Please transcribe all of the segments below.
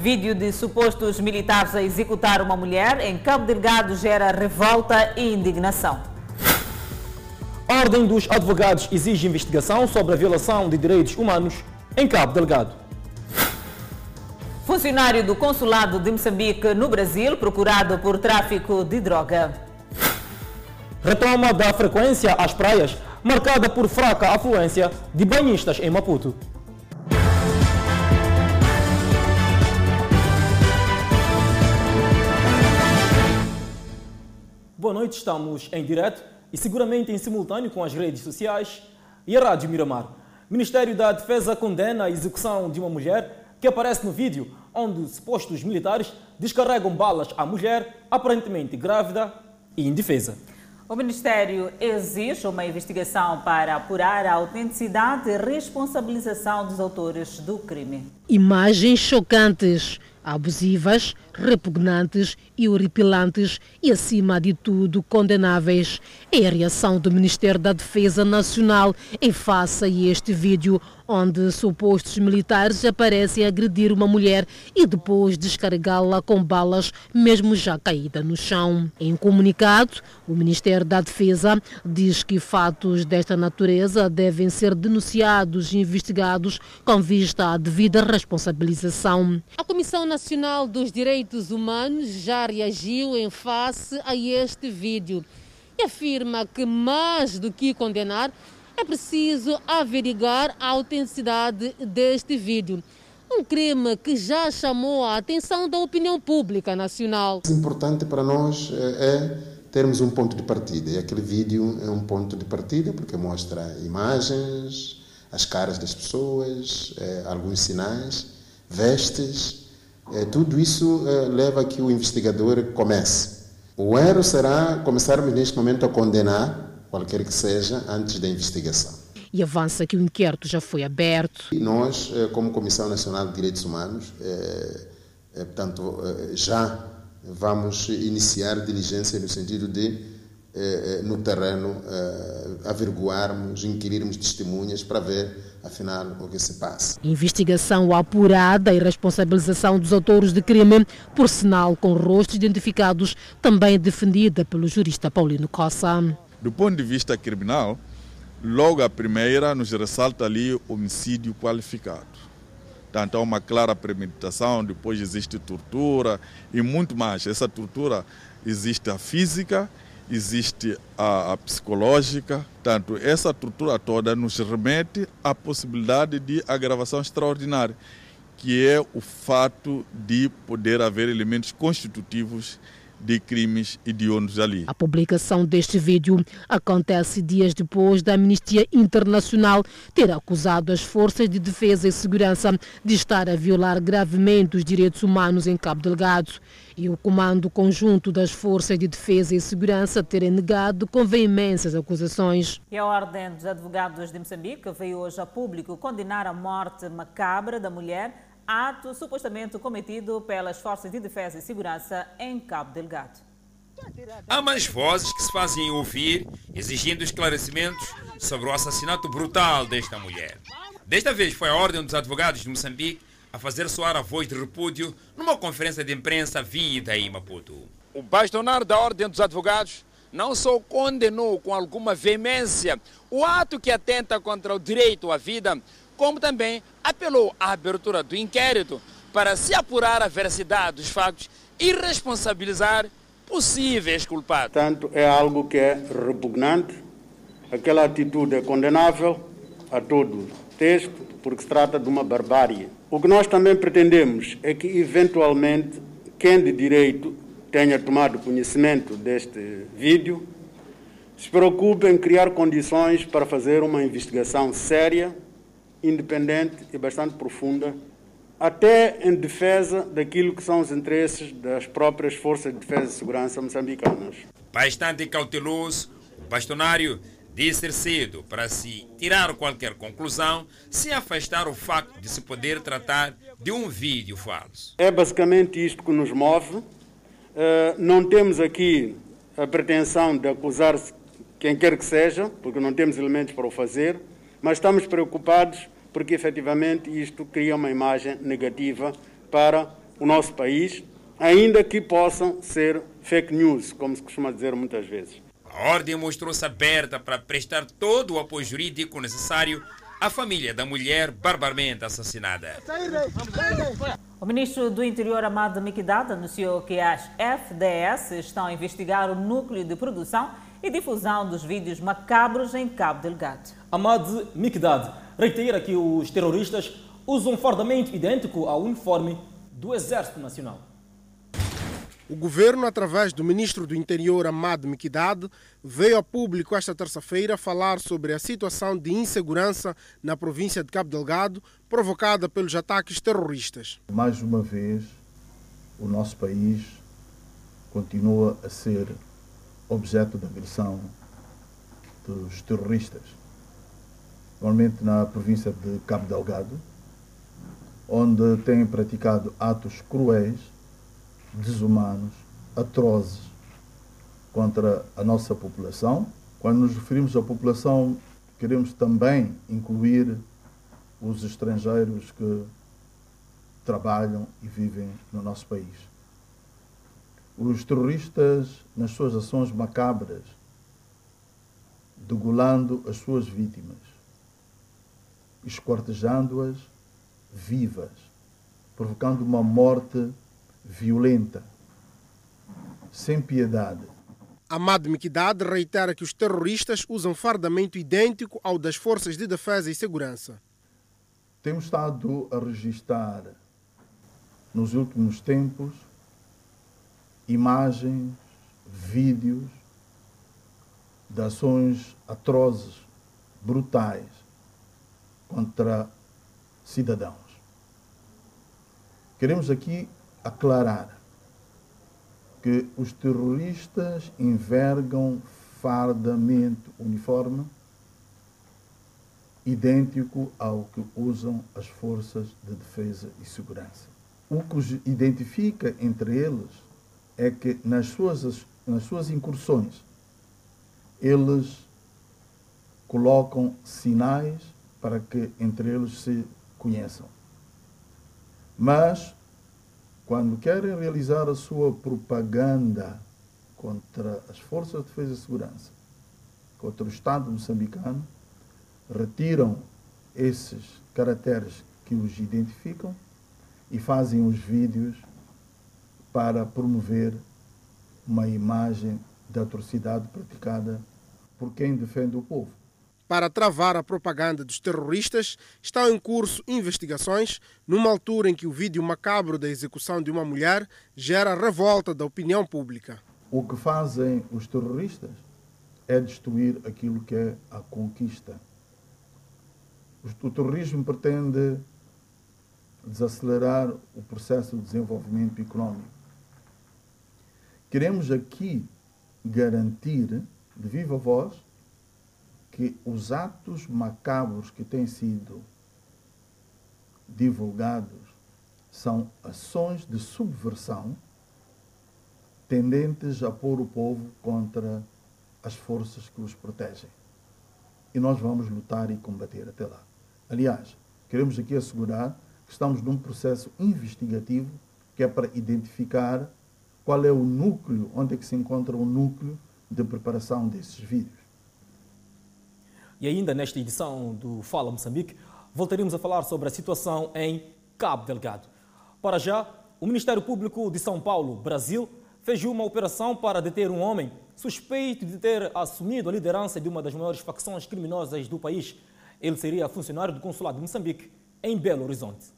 Vídeo de supostos militares a executar uma mulher em Cabo Delgado gera revolta e indignação. Ordem dos advogados exige investigação sobre a violação de direitos humanos em Cabo Delgado. Funcionário do Consulado de Moçambique no Brasil procurado por tráfico de droga. Retoma da frequência às praias, marcada por fraca afluência de banhistas em Maputo. Boa noite, estamos em direto e seguramente em simultâneo com as redes sociais e a Rádio Miramar. Ministério da Defesa condena a execução de uma mulher que aparece no vídeo onde supostos militares descarregam balas à mulher aparentemente grávida e indefesa. O Ministério exige uma investigação para apurar a autenticidade e responsabilização dos autores do crime. Imagens chocantes, abusivas, repugnantes e horripilantes e, acima de tudo, condenáveis. É a reação do Ministério da Defesa Nacional em face a este vídeo, onde supostos militares aparecem a agredir uma mulher e depois descarregá-la com balas, mesmo já caída no chão. Em comunicado, o Ministério da Defesa diz que fatos desta natureza devem ser denunciados e investigados com vista à devida responsabilização. A Comissão Nacional dos Direitos Humanos já reagiu em face a este vídeo e afirma que mais do que condenar, é preciso averiguar a autenticidade deste vídeo. Um crime que já chamou a atenção da opinião pública nacional. O importante para nós é termos um ponto de partida. E aquele vídeo é um ponto de partida porque mostra imagens, as caras das pessoas, é, alguns sinais, vestes. É, tudo isso leva a que o investigador comece. O erro será começarmos neste momento a condenar qualquer que seja, antes da investigação. E avança que o inquérito já foi aberto. E nós, eh, como Comissão Nacional de Direitos Humanos, é, é, portanto, já vamos iniciar diligência no sentido de, no terreno, averiguarmos, inquirirmos testemunhas para ver afinal o que se passa. Investigação apurada e responsabilização dos autores de crime, por sinal com rostos identificados, também defendida pelo jurista Paulino Cossa. Do ponto de vista criminal, logo a primeira nos ressalta ali homicídio qualificado. Portanto, há uma clara premeditação, depois existe tortura e muito mais. Essa tortura existe a física, existe a, a psicológica. Portanto, essa tortura toda nos remete à possibilidade de agravação extraordinária, que é o fato de poder haver elementos constitutivos de crimes hediondos ali. A publicação deste vídeo acontece dias depois da Amnistia Internacional ter acusado as forças de defesa e segurança de estar a violar gravemente os direitos humanos em Cabo Delgado e o Comando Conjunto das Forças de Defesa e Segurança terem negado com veemência as acusações. E a Ordem dos Advogados de Moçambique veio hoje a público condenar a morte macabra da mulher ato supostamente cometido pelas Forças de Defesa e Segurança em Cabo Delgado. Há mais vozes que se fazem ouvir exigindo esclarecimentos sobre o assassinato brutal desta mulher. Desta vez foi a Ordem dos Advogados de Moçambique a fazer soar a voz de repúdio numa conferência de imprensa vida em Maputo. O bastonário da Ordem dos Advogados não só condenou com alguma veemência o ato que atenta contra o direito à vida, como também apelou à abertura do inquérito para se apurar a veracidade dos factos e responsabilizar possíveis culpados. Tanto é algo que é repugnante, aquela atitude é condenável a todo texto, porque se trata de uma barbárie. O que nós também pretendemos é que, eventualmente, quem de direito tenha tomado conhecimento deste vídeo se preocupe em criar condições para fazer uma investigação séria independente e bastante profunda, até em defesa daquilo que são os interesses das próprias forças de defesa e segurança moçambicanas. Bastante cauteloso, o bastonário disse ser cedo para se tirar qualquer conclusão, se afastar o facto de se poder tratar de um vídeo falso. É basicamente isto que nos move. Uh, não temos aqui a pretensão de acusar quem quer que seja, porque não temos elementos para o fazer mas estamos preocupados porque efetivamente isto cria uma imagem negativa para o nosso país, ainda que possam ser fake news, como se costuma dizer muitas vezes. A ordem mostrou-se aberta para prestar todo o apoio jurídico necessário à família da mulher barbaramente assassinada. O ministro do Interior, Amado Mikdad, anunciou que as FDS estão a investigar o núcleo de produção e difusão dos vídeos macabros em Cabo Delgado. Amad Mikdad reitera que os terroristas usam um fardamento idêntico ao uniforme do Exército Nacional. O governo, através do ministro do Interior, Amad Mikdad, veio a público esta terça-feira falar sobre a situação de insegurança na província de Cabo Delgado, provocada pelos ataques terroristas. Mais uma vez, o nosso país continua a ser objeto de agressão dos terroristas. Normalmente na província de Cabo Delgado, onde têm praticado atos cruéis desumanos, atrozes contra a nossa população. Quando nos referimos à população, queremos também incluir os estrangeiros que trabalham e vivem no nosso país. Os terroristas, nas suas ações macabras, degolando as suas vítimas, escortejando-as vivas, provocando uma morte violenta, sem piedade. Amad Mikdad reitera que os terroristas usam fardamento idêntico ao das Forças de Defesa e Segurança. Temos estado a registrar nos últimos tempos imagens, vídeos de ações atrozes, brutais contra cidadãos. Queremos aqui aclarar que os terroristas envergam fardamento uniforme idêntico ao que usam as forças de defesa e segurança. O que os identifica entre eles é que nas suas, nas suas incursões eles colocam sinais para que entre eles se conheçam. Mas quando querem realizar a sua propaganda contra as forças de defesa e segurança, contra o Estado moçambicano, retiram esses caracteres que os identificam e fazem os vídeos para promover uma imagem da atrocidade praticada por quem defende o povo. Para travar a propaganda dos terroristas, estão em curso investigações, numa altura em que o vídeo macabro da execução de uma mulher gera revolta da opinião pública. O que fazem os terroristas é destruir aquilo que é a conquista. O terrorismo pretende desacelerar o processo de desenvolvimento econômico. Queremos aqui garantir, de viva voz, que os atos macabros que têm sido divulgados são ações de subversão tendentes a pôr o povo contra as forças que os protegem. E nós vamos lutar e combater até lá. Aliás, queremos aqui assegurar que estamos num processo investigativo que é para identificar qual é o núcleo, onde é que se encontra o núcleo de preparação desses vídeos. E ainda nesta edição do Fala Moçambique, voltaremos a falar sobre a situação em Cabo Delgado. Para já, o Ministério Público de São Paulo, Brasil, fez uma operação para deter um homem suspeito de ter assumido a liderança de uma das maiores facções criminosas do país. Ele seria funcionário do Consulado de Moçambique, em Belo Horizonte.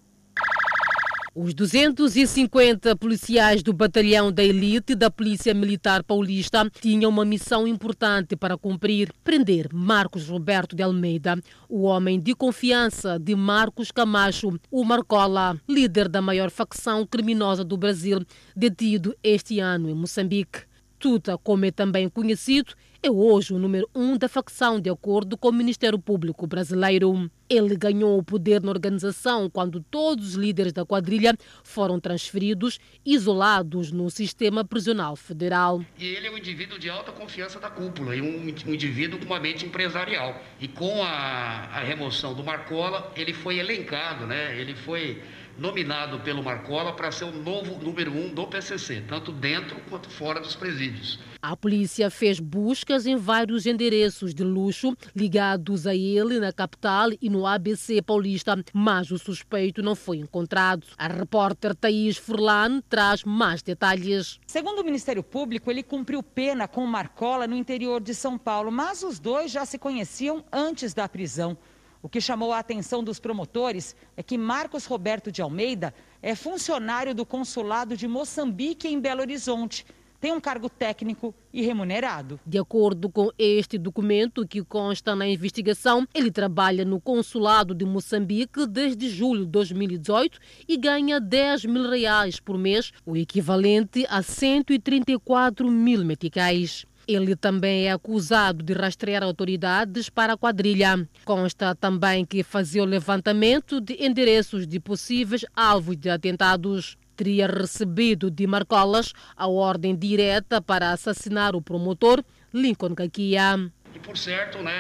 Os 250 policiais do Batalhão da Elite da Polícia Militar Paulista tinham uma missão importante para cumprir: prender Marcos Roberto de Almeida, o homem de confiança de Marcos Camacho, o Marcola, líder da maior facção criminosa do Brasil, detido este ano em Moçambique. Tuta, como é também conhecido, é hoje o número um da facção, de acordo com o Ministério Público brasileiro. Ele ganhou o poder na organização quando todos os líderes da quadrilha foram transferidos, isolados no sistema prisional federal. E ele é um indivíduo de alta confiança da cúpula e um, um indivíduo com uma mente empresarial. E com a, a remoção do Marcola, ele foi elencado, né? ele foi nominado pelo Marcola para ser o novo número um do PCC, tanto dentro quanto fora dos presídios. A polícia fez buscas em vários endereços de luxo ligados a ele na capital e no ABC paulista, mas o suspeito não foi encontrado. A repórter Thaís Furlan traz mais detalhes. Segundo o Ministério Público, ele cumpriu pena com Marcola no interior de São Paulo, mas os dois já se conheciam antes da prisão. O que chamou a atenção dos promotores é que Marcos Roberto de Almeida é funcionário do consulado de Moçambique em Belo Horizonte tem um cargo técnico e remunerado. De acordo com este documento que consta na investigação, ele trabalha no consulado de Moçambique desde julho de 2018 e ganha 10 mil reais por mês, o equivalente a 134 mil meticais. Ele também é acusado de rastrear autoridades para a quadrilha. Consta também que fazia o levantamento de endereços de possíveis alvos de atentados teria recebido de Marcolas a ordem direta para assassinar o promotor Lincoln Kakia. E por certo, né,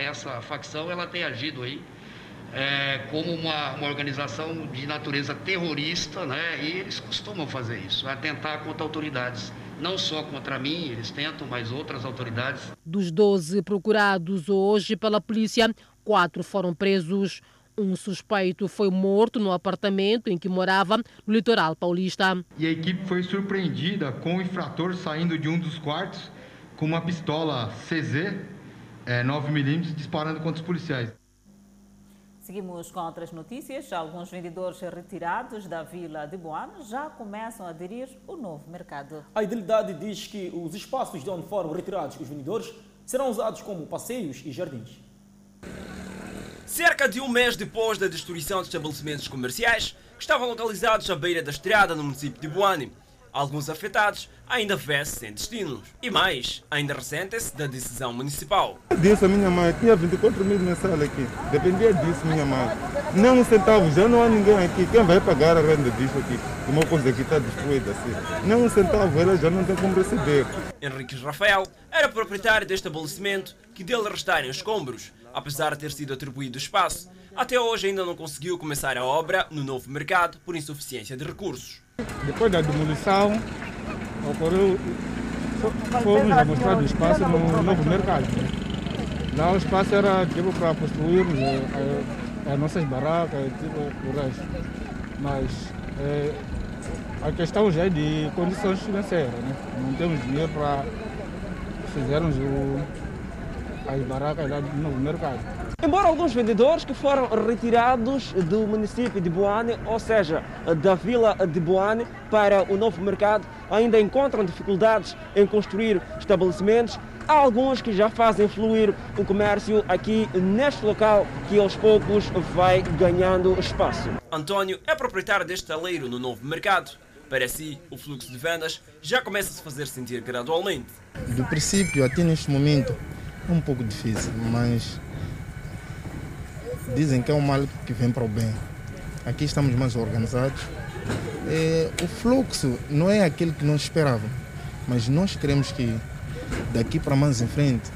essa facção ela tem agido aí é, como uma, uma organização de natureza terrorista, né, e eles costumam fazer isso, atentar contra autoridades não só contra mim, eles tentam, mas outras autoridades. Dos 12 procurados hoje pela polícia, quatro foram presos. Um suspeito foi morto no apartamento em que morava no litoral paulista. E a equipe foi surpreendida com o infrator saindo de um dos quartos com uma pistola CZ é, 9mm disparando contra os policiais. Seguimos com outras notícias. Alguns vendedores retirados da vila de Boane já começam a aderir ao novo mercado. A idilidade diz que os espaços de onde foram retirados os vendedores serão usados como passeios e jardins. Cerca de um mês depois da destruição de estabelecimentos comerciais que estavam localizados à beira da estrada no município de Boane, alguns afetados ainda vê-se sem destinos. E mais, ainda ressentem-se da decisão municipal. Disse a minha mãe, tinha 24 mil mensal aqui. Dependia disso, minha mãe. Não um centavo, já não há ninguém aqui. Quem vai pagar a renda disso aqui? Uma coisa que está destruída assim. Não um centavo, ela já não tem como receber. Henrique Rafael era proprietário deste estabelecimento que dele restarem escombros, apesar de ter sido atribuído espaço. Até hoje ainda não conseguiu começar a obra no novo mercado por insuficiência de recursos. Depois da demolição, ocorreu, fomos amostrar o espaço no novo mercado. Lá o espaço era tipo para construirmos as, as nossas barracas, tipo o resto. Mas é, a questão já é de condições financeiras, né? Não temos dinheiro para fazermos o, as barracas lá no novo mercado. Embora alguns vendedores que foram retirados do município de Boane, ou seja, da vila de Boane, para o novo mercado, ainda encontram dificuldades em construir estabelecimentos, há alguns que já fazem fluir o comércio aqui neste local que aos poucos vai ganhando espaço. António é proprietário deste taleiro no novo mercado. Para si, o fluxo de vendas já começa a se fazer sentir gradualmente. Do princípio até neste momento é um pouco difícil, mas dizem que é um mal que vem para o bem. Aqui estamos mais organizados. É, o fluxo não é aquele que nós esperávamos, mas nós queremos que daqui para mais em frente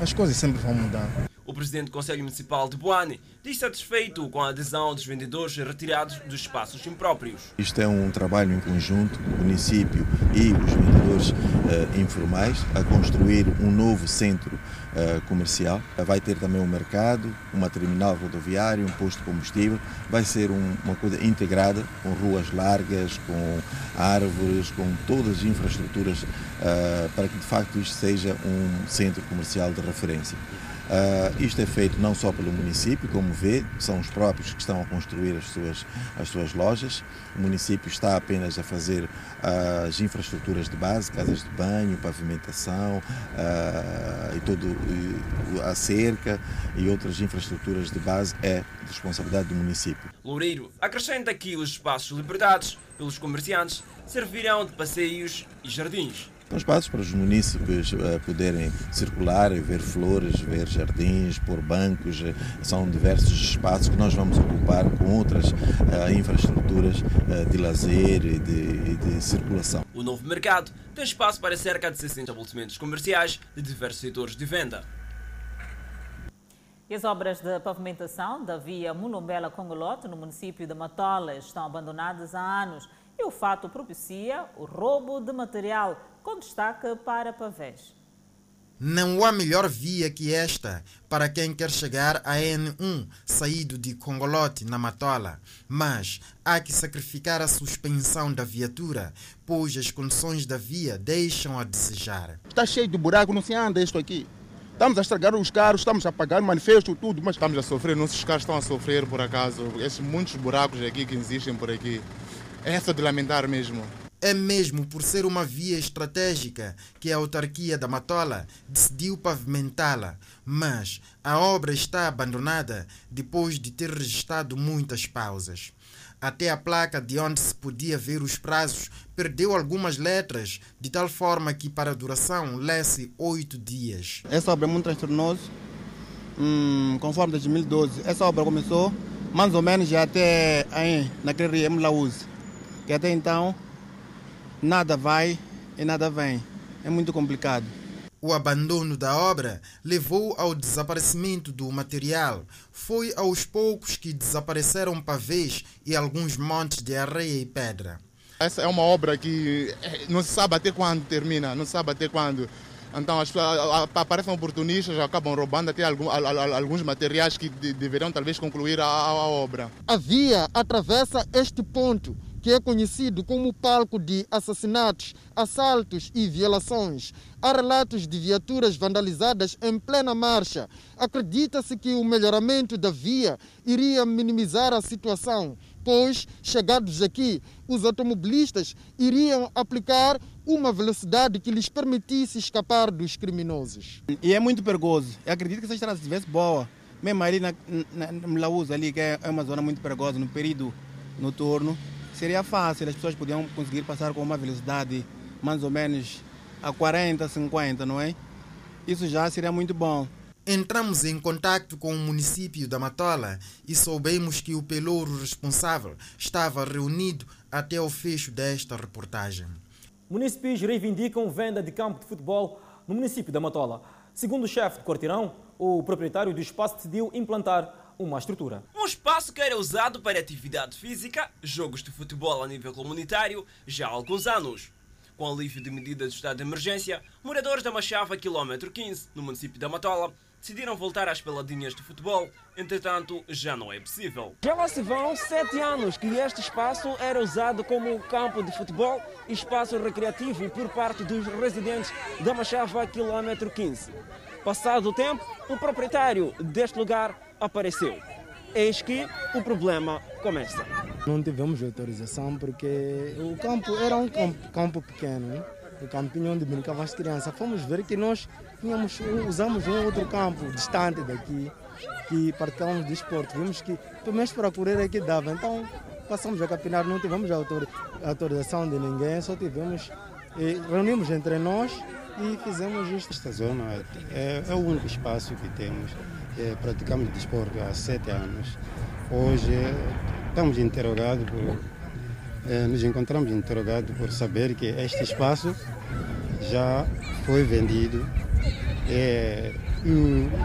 as coisas sempre vão mudar. O presidente do Conselho Municipal de Boane diz satisfeito com a adesão dos vendedores retirados dos espaços impróprios. Isto é um trabalho em conjunto, o município e os vendedores uh, informais, a construir um novo centro uh, comercial. Vai ter também um mercado, uma terminal rodoviária, um posto de combustível. Vai ser um, uma coisa integrada, com ruas largas, com árvores, com todas as infraestruturas, uh, para que de facto isto seja um centro comercial de referência. Uh, isto é feito não só pelo município, como vê, são os próprios que estão a construir as suas, as suas lojas. O município está apenas a fazer uh, as infraestruturas de base, casas de banho, pavimentação uh, e todo a cerca e outras infraestruturas de base é responsabilidade do município. Loureiro acrescenta que os espaços libertados pelos comerciantes servirão de passeios e jardins. São espaços para os municípios uh, poderem circular, ver flores, ver jardins, pôr bancos. Uh, são diversos espaços que nós vamos ocupar com outras uh, infraestruturas de lazer e de, de, circulação. O novo mercado tem espaço para cerca de 60 estabelecimentos comerciais de diversos setores de venda. E as obras de pavimentação da via Mulombela-Congolote, no município de Matola, estão abandonadas há anos e o fato propicia o roubo de material, com destaque para pavés. Não há melhor via que esta para quem quer chegar a N1 saído de Congolote, na Matola. Mas há que sacrificar a suspensão da viatura, pois as condições da via deixam a desejar. Está cheio de buraco, não se anda isto aqui. Estamos a estragar os carros, estamos a pagar manifesto, tudo, mas estamos a sofrer, nossos carros estão a sofrer por acaso. Esses muitos buracos aqui que existem por aqui. É só de lamentar mesmo. É mesmo por ser uma via estratégica que a autarquia da Matola decidiu pavimentá-la, mas a obra está abandonada depois de ter registrado muitas pausas. Até a placa de onde se podia ver os prazos perdeu algumas letras, de tal forma que para a duração lê-se oito dias. Essa obra é muito transtornosa, hum, conforme 2012. Essa obra começou mais ou menos já até aí, naquele rio Mlaúze, que até então nada vai e nada vem. É muito complicado. O abandono da obra levou ao desaparecimento do material. Foi aos poucos que desapareceram pavês e alguns montes de areia e pedra. Essa é uma obra que eh, não se sabe até quando termina, não se sabe até quando. Então as pessoas aparecem oportunistas, acabam roubando até alguns materiais que deveriam talvez concluir a, a obra. A via atravessa este ponto que é conhecido como palco de assassinatos, assaltos e violações. Há relatos de viaturas vandalizadas em plena marcha. Acredita-se que o melhoramento da via iria minimizar a situação, pois, chegados aqui, os automobilistas iriam aplicar uma velocidade que lhes permitisse escapar dos criminosos. E é muito perigoso. Eu acredito que se a estrada estivesse boa, mesmo ali na, na, na ali, que é uma zona muito perigosa no período noturno, seria fácil, as pessoas podiam conseguir passar com uma velocidade mais ou menos a 40, 50, não é? Isso já seria muito bom. Entramos em contato com o município da Matola e soubemos que o pelouro responsável estava reunido até o fecho desta reportagem. Municípios reivindicam venda de campo de futebol no município da Matola. Segundo o chefe de quarteirão, o proprietário do espaço decidiu implantar uma estrutura. Um espaço que era usado para atividade física, jogos de futebol a nível comunitário, já há alguns anos. Com alívio de medidas de estado de emergência, moradores da Machava, quilómetro 15, no município da Matola, decidiram voltar às peladinhas de futebol, entretanto já não é possível. Já lá se vão sete anos que este espaço era usado como campo de futebol e espaço recreativo por parte dos residentes da Machava, quilómetro 15. Passado o tempo, o proprietário deste lugar apareceu. Eis que o problema começa. Não tivemos autorização porque o campo era um campo, campo pequeno, né? o campinho onde brincavam as crianças. Fomos ver que nós tínhamos, usamos um outro campo distante daqui, que praticávamos de esporte. Vimos que pelo menos para correr aqui dava. Então passamos a capinar, não tivemos autorização de ninguém, só tivemos, reunimos entre nós e fizemos isto. Esta zona é, é o único espaço que temos é, praticamos desporto há sete anos. Hoje estamos interrogados por, é, nos encontramos interrogados por saber que este espaço já foi vendido. É,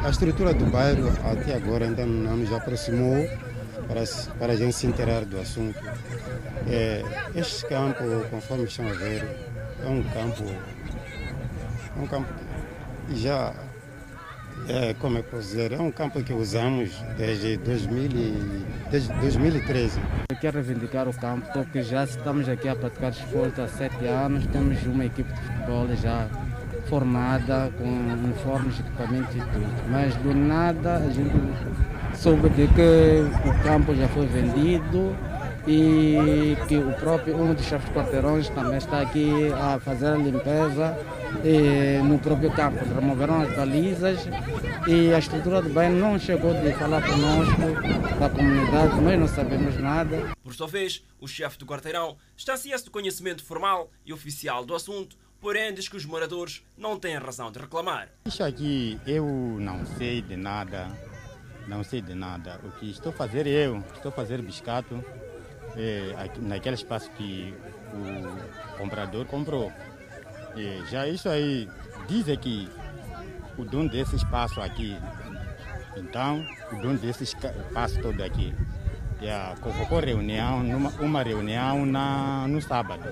a estrutura do bairro até agora ainda não nos aproximou para, para a gente se inteirar do assunto. É, este campo, conforme estão a ver, é um campo, é um campo que já é, como é que posso dizer, é um campo que usamos desde, 2000 e, desde 2013. Eu quero reivindicar o campo porque já estamos aqui a praticar esporte há sete anos, temos uma equipe de futebol já formada, com uniformes, equipamentos e tudo. Mas do nada a gente soube de que o campo já foi vendido e que o próprio um dos chefes quarteirões também está aqui a fazer a limpeza no próprio campo. Removeram as balizas e a estrutura do bem não chegou de falar conosco, da comunidade, nós não sabemos nada. Por sua vez, o chefe do quarteirão está ciente do conhecimento formal e oficial do assunto, porém diz que os moradores não têm razão de reclamar. Isso aqui eu não sei de nada, não sei de nada. O que estou a fazer eu, estou a fazer biscato é, naquele espaço que o comprador comprou. E já isso aí dizem que o dono desse espaço aqui Então, o dono desse espaço todo aqui já convocou reunião, numa, uma reunião na, no sábado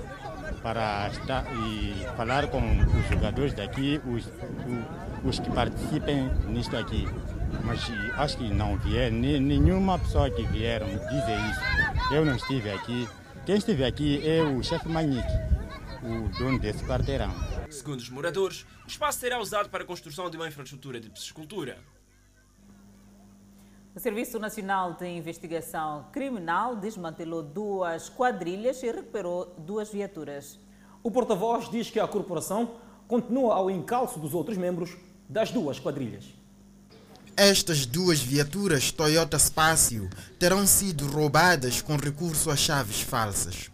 para estar e falar com os jogadores daqui, os, os, os que participem nisto aqui. Mas acho que não vier, nenhuma pessoa que vieram dizer isso. Eu não estive aqui. Quem esteve aqui é o chefe Manique, o dono desse quarteirão. Segundo os moradores, o espaço será usado para a construção de uma infraestrutura de piscicultura. O Serviço Nacional de Investigação Criminal desmantelou duas quadrilhas e recuperou duas viaturas. O porta-voz diz que a corporação continua ao encalço dos outros membros das duas quadrilhas. Estas duas viaturas Toyota Spacio terão sido roubadas com recurso a chaves falsas.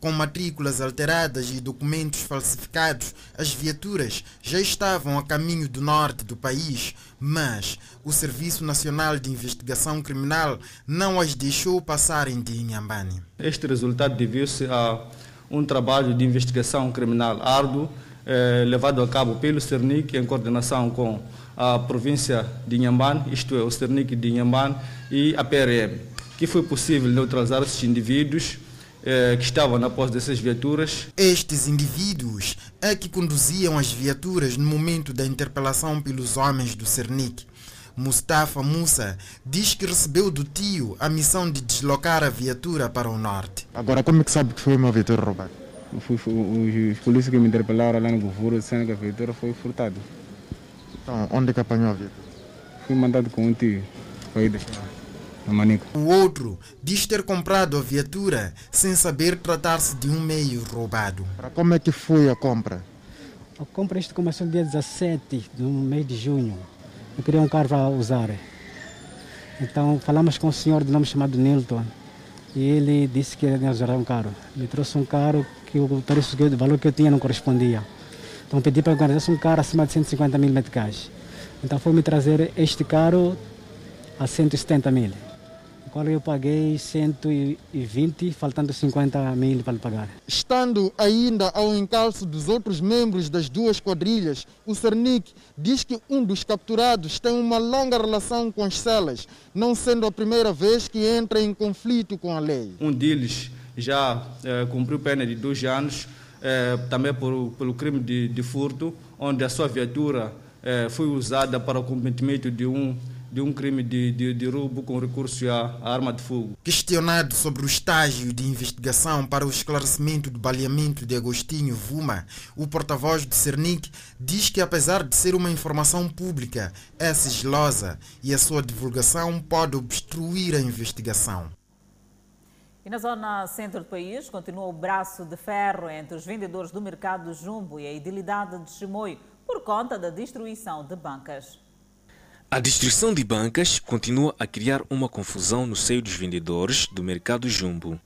Com matrículas alteradas e documentos falsificados, as viaturas já estavam a caminho do norte do país, mas o Serviço Nacional de Investigação Criminal não as deixou passarem de Inhambane. Este resultado deviu-se a um trabalho de investigação criminal árduo eh, levado a cabo pelo CERNIC em coordenação com a província de Inhambane, isto é, o CERNIC de Inhambane e a PRM, que foi possível neutralizar esses indivíduos eh, que estavam na posse dessas viaturas. Estes indivíduos é que conduziam as viaturas no momento da interpelação pelos homens do Cernic. Mustafa Musa diz que recebeu do tio a missão de deslocar a viatura para o norte. Agora, como é que sabe que foi uma viatura roubada? Os polícias que me interpelaram lá no governo disseram que a viatura foi furtada. Então, onde é que apanhou a viatura? Fui mandado com um tio. Foi deixar. O outro diz ter comprado a viatura sem saber tratar-se de um meio roubado. Como é que foi a compra? A compra isto começou no dia 17 do mês de junho. Eu queria um carro para usar. Então falamos com um senhor de nome chamado Nilton. E ele disse que ia usar um carro. Me trouxe um carro que o preço, o valor que eu tinha não correspondia. Então pedi para organizar um carro acima de 150 mil meticais. Então foi me trazer este carro a 170 mil qual eu paguei 120, faltando 50 mil para pagar. Estando ainda ao encalço dos outros membros das duas quadrilhas, o Cernic diz que um dos capturados tem uma longa relação com as celas, não sendo a primeira vez que entra em conflito com a lei. Um deles já eh, cumpriu pena de dois anos, eh, também por, pelo crime de, de, furto, onde a sua viatura eh, foi usada para o cometimento de um de um crime de, de, de roubo com recurso à arma de fogo. Questionado sobre o estágio de investigação para o esclarecimento do baleamento de Agostinho Vuma, o porta-voz do Cernic diz que, apesar de ser uma informação pública, é sigilosa e a sua divulgação pode obstruir a investigação. E na zona centro do país, continua o braço de ferro entre os vendedores do mercado Jumbo e a idilidade de Chimoio por conta da destruição de bancas. A destruição de bancas continua a criar uma confusão no seio dos vendedores do mercado Jumbo.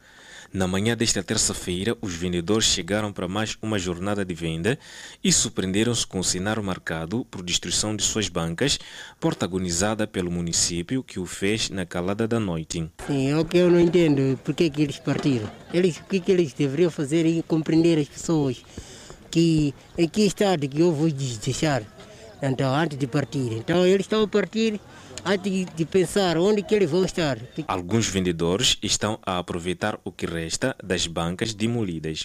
Na manhã desta terça-feira, os vendedores chegaram para mais uma jornada de venda e surpreenderam-se com o cenário marcado por destruição de suas bancas, protagonizada pelo município que o fez na calada da noite. Sim, é o que eu não entendo, por que, que eles partiram. Eles, o que, que eles deveriam fazer e compreender as pessoas que em que estado que eu vou deixar então, antes de partir. Então, eles estão a partir antes de pensar onde que eles vão estar. Alguns vendedores estão a aproveitar o que resta das bancas demolidas.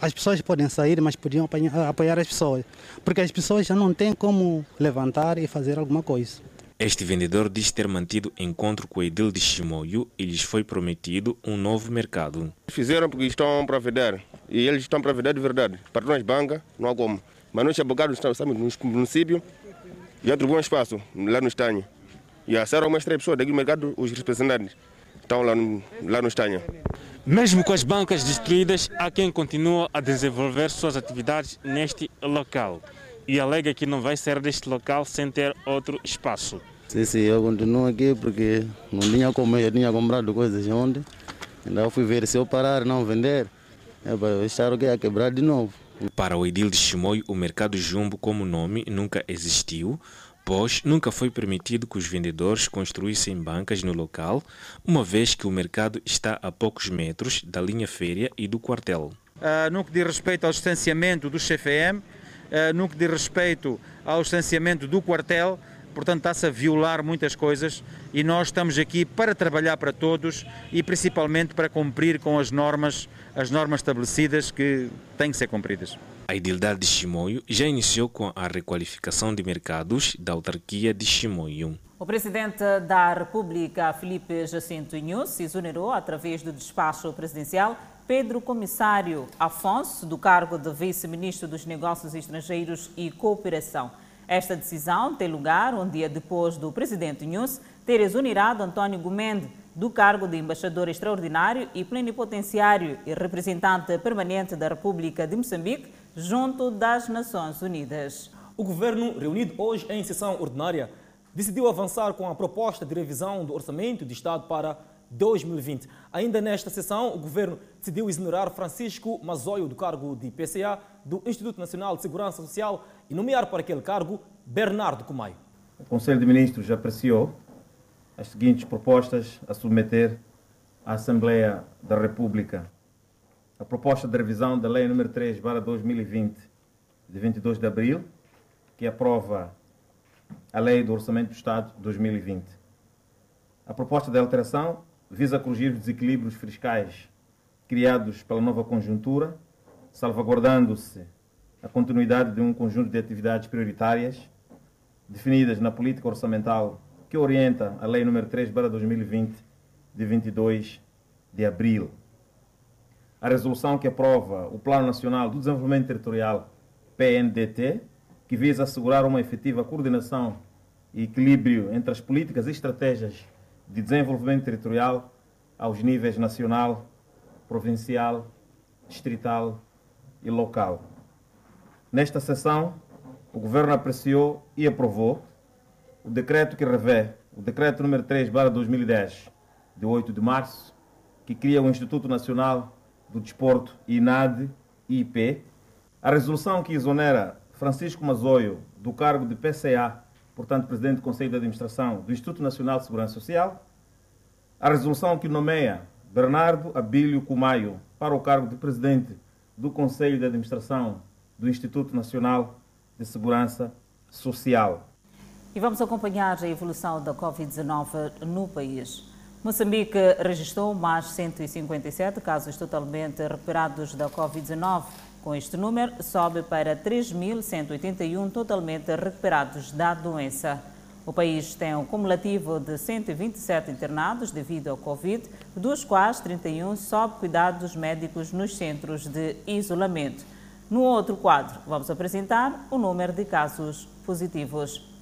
As pessoas podem sair, mas podiam apoiar as pessoas, porque as pessoas já não têm como levantar e fazer alguma coisa. Este vendedor diz ter mantido encontro com o Edil de Chimoio e lhes foi prometido um novo mercado. Fizeram porque estão para vender e eles estão para vender de verdade. Para nós, banca, não há como. Mas nós abogados estamos no município e outro bom espaço lá no Estanho. E a Sara uma estreia pessoa daqui do mercado, os representantes estão lá no, lá no Estanho. Mesmo com as bancas destruídas, há quem continua a desenvolver suas atividades neste local e alega que não vai sair deste local sem ter outro espaço. Sim, sim, eu continuo aqui porque não tinha como, eu tinha comprado coisas onde. Então eu fui ver se eu parar não vender, é para estar aqui a quebrar de novo. Para o Edil de Chimoio, o mercado Jumbo como nome nunca existiu, pois nunca foi permitido que os vendedores construíssem bancas no local, uma vez que o mercado está a poucos metros da linha férias e do quartel. Uh, no que diz respeito ao distanciamento do CFM, uh, no que diz respeito ao distanciamento do quartel, portanto está-se a violar muitas coisas e nós estamos aqui para trabalhar para todos e principalmente para cumprir com as normas, as normas estabelecidas que têm que ser cumpridas. A Idildade de Chimoio já iniciou com a requalificação de mercados da autarquia de Chimoio. O presidente da República, Felipe Jacinto Inhus, exonerou, através do despacho presidencial, Pedro Comissário Afonso, do cargo de vice-ministro dos Negócios Estrangeiros e Cooperação. Esta decisão tem lugar um dia depois do presidente Inhus ter exonerado António Gomende do cargo de embaixador extraordinário e plenipotenciário e representante permanente da República de Moçambique junto das Nações Unidas. O governo, reunido hoje em sessão ordinária, decidiu avançar com a proposta de revisão do Orçamento de Estado para 2020. Ainda nesta sessão, o governo decidiu exonerar Francisco Mazoio do cargo de PCA do Instituto Nacional de Segurança Social e nomear para aquele cargo Bernardo Comaio. O Conselho de Ministros apreciou as seguintes propostas a submeter à Assembleia da República. A proposta de revisão da Lei nº 3, 2020, de 22 de abril, que aprova a Lei do Orçamento do Estado 2020. A proposta de alteração visa corrigir os desequilíbrios fiscais criados pela nova conjuntura, salvaguardando-se a continuidade de um conjunto de atividades prioritárias definidas na política orçamental que orienta a Lei nº 3 2020 de 22 de abril. A resolução que aprova o Plano Nacional do Desenvolvimento Territorial PNDT que visa assegurar uma efetiva coordenação e equilíbrio entre as políticas e estratégias de desenvolvimento territorial aos níveis nacional, provincial, distrital e local. Nesta sessão, o Governo apreciou e aprovou o decreto que revê o decreto número 3 2010, de 8 de março, que cria o Instituto Nacional do Desporto INAD IP, a resolução que exonera Francisco Mazoio, do cargo de PCA, portanto, Presidente do Conselho de Administração do Instituto Nacional de Segurança Social, a resolução que nomeia Bernardo Abílio Cumaio para o cargo de Presidente do Conselho de Administração do Instituto Nacional de Segurança Social. E vamos acompanhar a evolução da Covid-19 no país. Moçambique registrou mais 157 casos totalmente recuperados da Covid-19 com este número, sobe para 3.181 totalmente recuperados da doença. O país tem um cumulativo de 127 internados devido ao Covid, dos quais 31 sob cuidados médicos nos centros de isolamento. No outro quadro, vamos apresentar o número de casos positivos.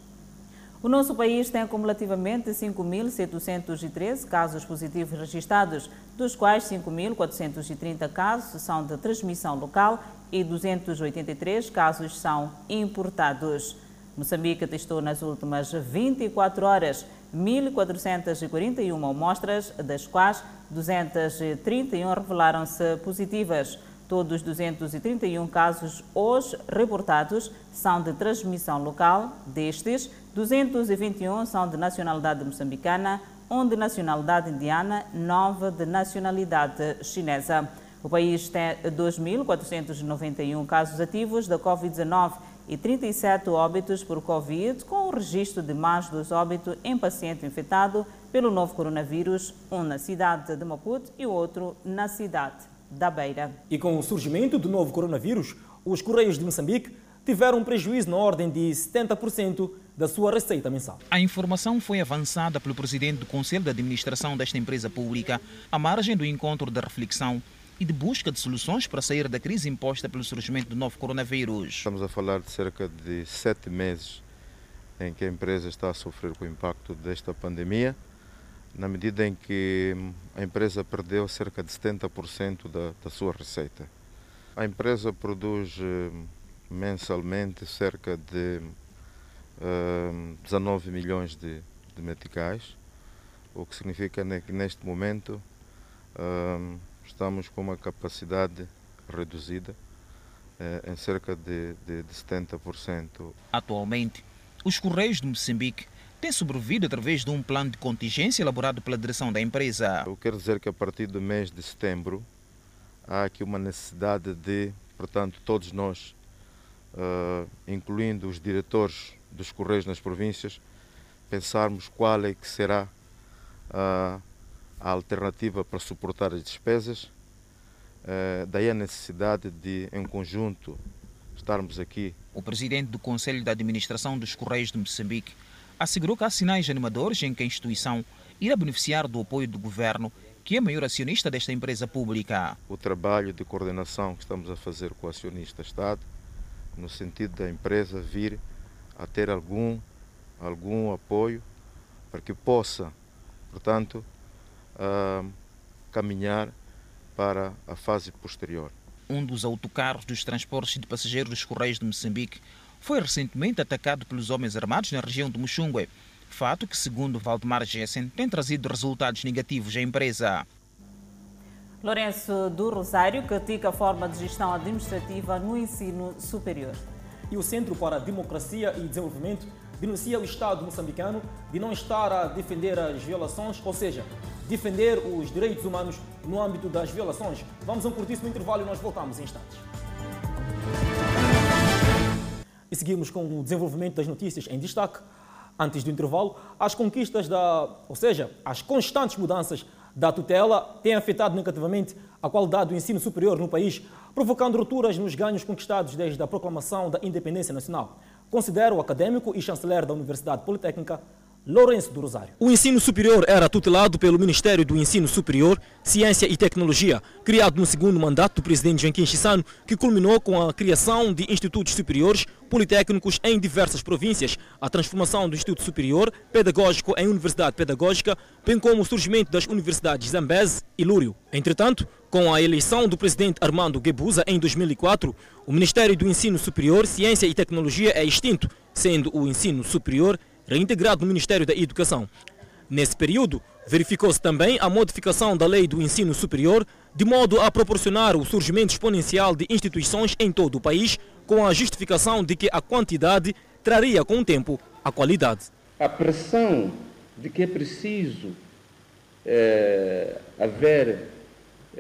O nosso país tem acumulativamente 5.713 casos positivos registrados, dos quais 5.430 casos são de transmissão local e 283 casos são importados. Moçambique testou nas últimas 24 horas 1.441 amostras, das quais 231 revelaram-se positivas. Todos os 231 casos hoje reportados são de transmissão local. Destes, 221 são de nacionalidade moçambicana, um de nacionalidade indiana, nove de nacionalidade chinesa. O país tem 2.491 casos ativos da Covid-19 e 37 óbitos por Covid, com o registro de mais dois óbitos em paciente infectado pelo novo coronavírus, um na cidade de Maputo e outro na cidade da Beira. E com o surgimento do novo coronavírus, os Correios de Moçambique tiveram um prejuízo na ordem de 70% da sua receita mensal. A informação foi avançada pelo presidente do Conselho de Administração desta empresa pública, à margem do encontro de reflexão e de busca de soluções para sair da crise imposta pelo surgimento do novo coronavírus. Estamos a falar de cerca de sete meses em que a empresa está a sofrer com o impacto desta pandemia na medida em que a empresa perdeu cerca de 70% da, da sua receita. A empresa produz eh, mensalmente cerca de uh, 19 milhões de, de meticais, o que significa que neste momento uh, estamos com uma capacidade reduzida uh, em cerca de, de, de 70%. Atualmente, os Correios de Moçambique tem sobrevivido através de um plano de contingência elaborado pela direção da empresa. Eu quero dizer que a partir do mês de setembro há aqui uma necessidade de, portanto, todos nós, uh, incluindo os diretores dos Correios nas províncias, pensarmos qual é que será a, a alternativa para suportar as despesas. Uh, daí a necessidade de, em conjunto, estarmos aqui. O presidente do Conselho de Administração dos Correios de Moçambique assegurou que há sinais animadores em que a instituição irá beneficiar do apoio do governo, que é maior acionista desta empresa pública. O trabalho de coordenação que estamos a fazer com o acionista Estado, no sentido da empresa vir a ter algum, algum apoio para que possa, portanto, uh, caminhar para a fase posterior. Um dos autocarros dos transportes de passageiros dos Correios de Moçambique foi recentemente atacado pelos homens armados na região de Muxungue, fato que, segundo Valdemar Gessen, tem trazido resultados negativos à empresa. Lourenço do Rosário critica a forma de gestão administrativa no ensino superior. E o Centro para a Democracia e Desenvolvimento denuncia o Estado moçambicano de não estar a defender as violações, ou seja, defender os direitos humanos no âmbito das violações. Vamos a um curtíssimo intervalo e nós voltamos em instantes. Seguimos com o desenvolvimento das notícias em destaque. Antes do intervalo, as conquistas da, ou seja, as constantes mudanças da tutela têm afetado negativamente a qualidade do ensino superior no país, provocando rupturas nos ganhos conquistados desde a proclamação da independência nacional. Considera o acadêmico e chanceler da Universidade Politécnica Lourenço do Rosário. O ensino superior era tutelado pelo Ministério do Ensino Superior, Ciência e Tecnologia, criado no segundo mandato do presidente Janquim Chissano, que culminou com a criação de institutos superiores politécnicos em diversas províncias, a transformação do Instituto Superior Pedagógico em Universidade Pedagógica, bem como o surgimento das universidades Zambeze e Lúrio. Entretanto, com a eleição do presidente Armando Guebuza em 2004, o Ministério do Ensino Superior, Ciência e Tecnologia é extinto, sendo o ensino superior reintegrado no Ministério da Educação. Nesse período, verificou-se também a modificação da lei do ensino superior, de modo a proporcionar o surgimento exponencial de instituições em todo o país, com a justificação de que a quantidade traria com o tempo a qualidade. A pressão de que é preciso é, haver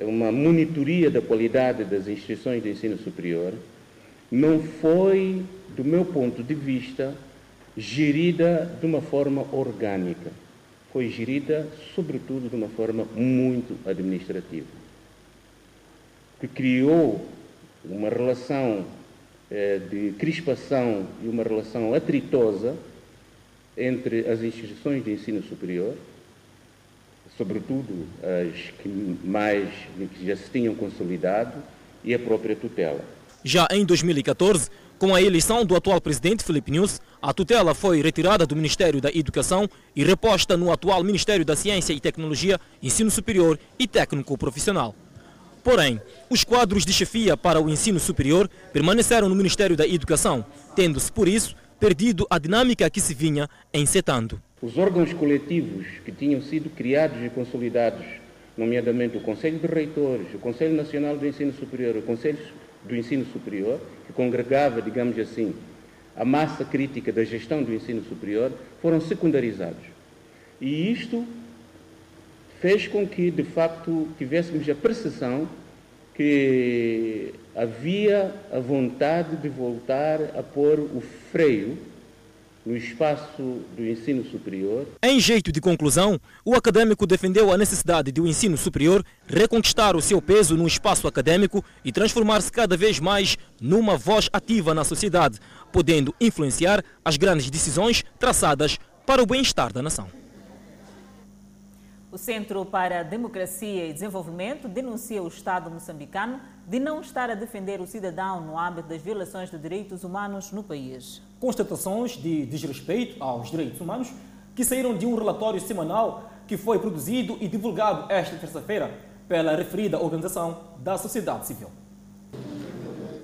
uma monitoria da qualidade das instituições de ensino superior não foi, do meu ponto de vista, gerida de uma forma orgânica, foi gerida, sobretudo, de uma forma muito administrativa, que criou uma relação eh, de crispação e uma relação atritosa entre as instituições de ensino superior, sobretudo as que mais que já se tinham consolidado, e a própria tutela. Já em 2014, com a eleição do atual presidente Felipe News, a tutela foi retirada do Ministério da Educação e reposta no atual Ministério da Ciência e Tecnologia, Ensino Superior e Técnico Profissional. Porém, os quadros de chefia para o ensino superior permaneceram no Ministério da Educação, tendo-se, por isso, perdido a dinâmica que se vinha encetando. Os órgãos coletivos que tinham sido criados e consolidados, nomeadamente o Conselho de Reitores, o Conselho Nacional do Ensino Superior, o Conselho do Ensino Superior, que congregava, digamos assim, a massa crítica da gestão do ensino superior, foram secundarizados. E isto fez com que, de facto, tivéssemos a percepção que havia a vontade de voltar a pôr o freio no espaço do ensino superior. Em jeito de conclusão, o acadêmico defendeu a necessidade de o ensino superior reconquistar o seu peso no espaço acadêmico e transformar-se cada vez mais numa voz ativa na sociedade, podendo influenciar as grandes decisões traçadas para o bem-estar da nação. O Centro para a Democracia e Desenvolvimento denuncia o Estado moçambicano de não estar a defender o cidadão no âmbito das violações de direitos humanos no país. Constatações de desrespeito aos direitos humanos que saíram de um relatório semanal que foi produzido e divulgado esta terça-feira pela referida organização da sociedade civil.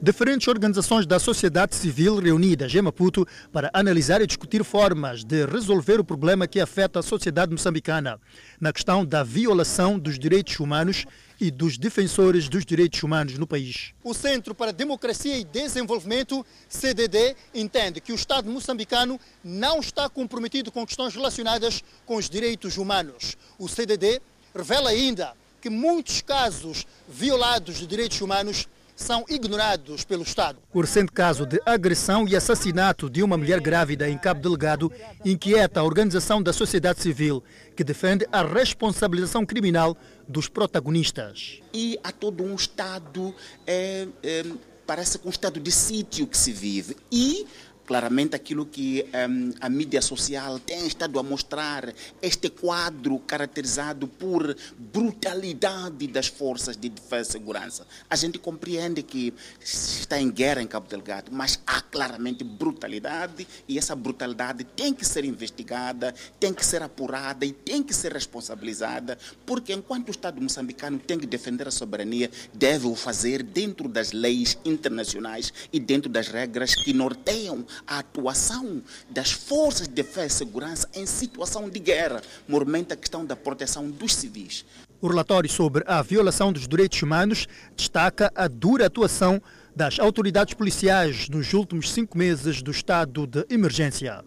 Diferentes organizações da sociedade civil reunidas em Maputo para analisar e discutir formas de resolver o problema que afeta a sociedade moçambicana na questão da violação dos direitos humanos e dos defensores dos direitos humanos no país. O Centro para Democracia e Desenvolvimento, CDD, entende que o Estado moçambicano não está comprometido com questões relacionadas com os direitos humanos. O CDD revela ainda que muitos casos violados de direitos humanos são ignorados pelo Estado. O recente caso de agressão e assassinato de uma mulher grávida em Cabo Delgado inquieta a organização da sociedade civil, que defende a responsabilização criminal dos protagonistas. E há todo um Estado, é, é, parece que um estado de sítio que se vive. E claramente aquilo que um, a mídia social tem estado a mostrar, este quadro caracterizado por brutalidade das forças de defesa e segurança. A gente compreende que está em guerra em Cabo Delgado, mas há claramente brutalidade e essa brutalidade tem que ser investigada, tem que ser apurada e tem que ser responsabilizada, porque enquanto o Estado moçambicano tem que defender a soberania, deve o fazer dentro das leis internacionais e dentro das regras que norteiam a atuação das forças de defesa e segurança em situação de guerra, mormente a questão da proteção dos civis. O relatório sobre a violação dos direitos humanos destaca a dura atuação das autoridades policiais nos últimos cinco meses do estado de emergência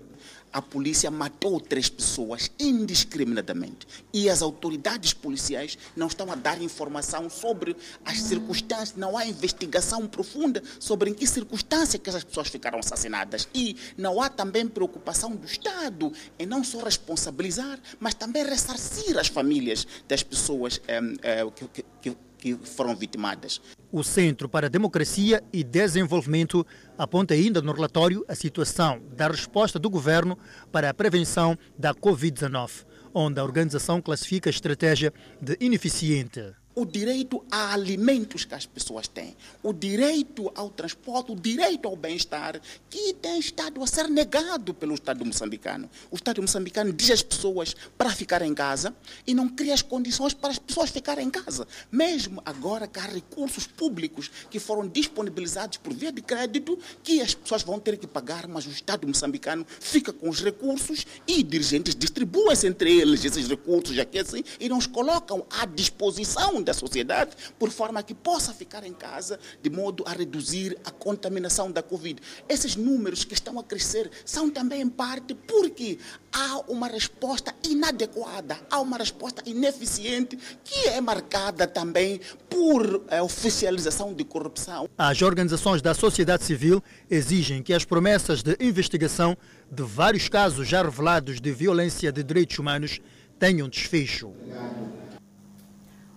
a polícia matou três pessoas indiscriminadamente. E as autoridades policiais não estão a dar informação sobre as circunstâncias, não há investigação profunda sobre em que circunstâncias que essas pessoas ficaram assassinadas. E não há também preocupação do Estado em não só responsabilizar, mas também ressarcir as famílias das pessoas eh, eh, que, que, que foram vitimadas. O Centro para a Democracia e Desenvolvimento aponta ainda no relatório a situação da resposta do governo para a prevenção da Covid-19, onde a organização classifica a estratégia de ineficiente o direito a alimentos que as pessoas têm, o direito ao transporte, o direito ao bem-estar, que tem estado a ser negado pelo Estado moçambicano. O Estado moçambicano diz às pessoas para ficar em casa e não cria as condições para as pessoas ficarem em casa. Mesmo agora que há recursos públicos que foram disponibilizados por via de crédito, que as pessoas vão ter que pagar, mas o Estado moçambicano fica com os recursos e dirigentes distribuem-se entre eles esses recursos, aquecem e não os colocam à disposição da sociedade, por forma que possa ficar em casa, de modo a reduzir a contaminação da Covid. Esses números que estão a crescer são também em parte porque há uma resposta inadequada, há uma resposta ineficiente que é marcada também por é, oficialização de corrupção. As organizações da sociedade civil exigem que as promessas de investigação de vários casos já revelados de violência de direitos humanos tenham desfecho.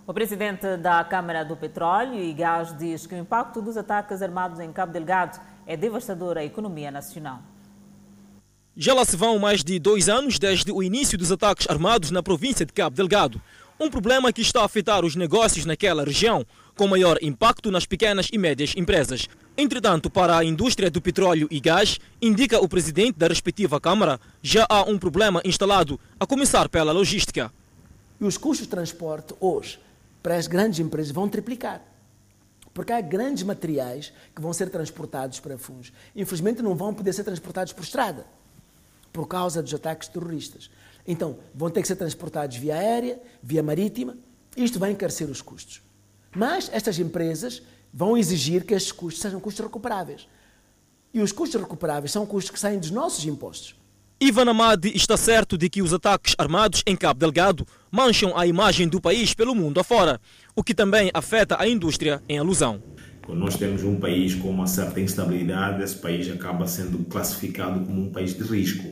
O presidente da Câmara do Petróleo e Gás diz que o impacto dos ataques armados em Cabo Delgado é devastador à economia nacional. Já lá se vão mais de dois anos desde o início dos ataques armados na província de Cabo Delgado. Um problema que está a afetar os negócios naquela região, com maior impacto nas pequenas e médias empresas. Entretanto, para a indústria do petróleo e gás, indica o presidente da respectiva Câmara, já há um problema instalado, a começar pela logística. E os custos de transporte hoje para as grandes empresas vão triplicar. Porque há grandes materiais que vão ser transportados para fundos. Infelizmente, não vão poder ser transportados por estrada, por causa dos ataques terroristas. Então, vão ter que ser transportados via aérea, via marítima. Isto vai encarecer os custos. Mas estas empresas vão exigir que estes custos sejam custos recuperáveis. E os custos recuperáveis são custos que saem dos nossos impostos. Ivan Amadi está certo de que os ataques armados em Cabo Delgado mancham a imagem do país pelo mundo afora, o que também afeta a indústria em alusão. Quando nós temos um país com uma certa instabilidade, esse país acaba sendo classificado como um país de risco.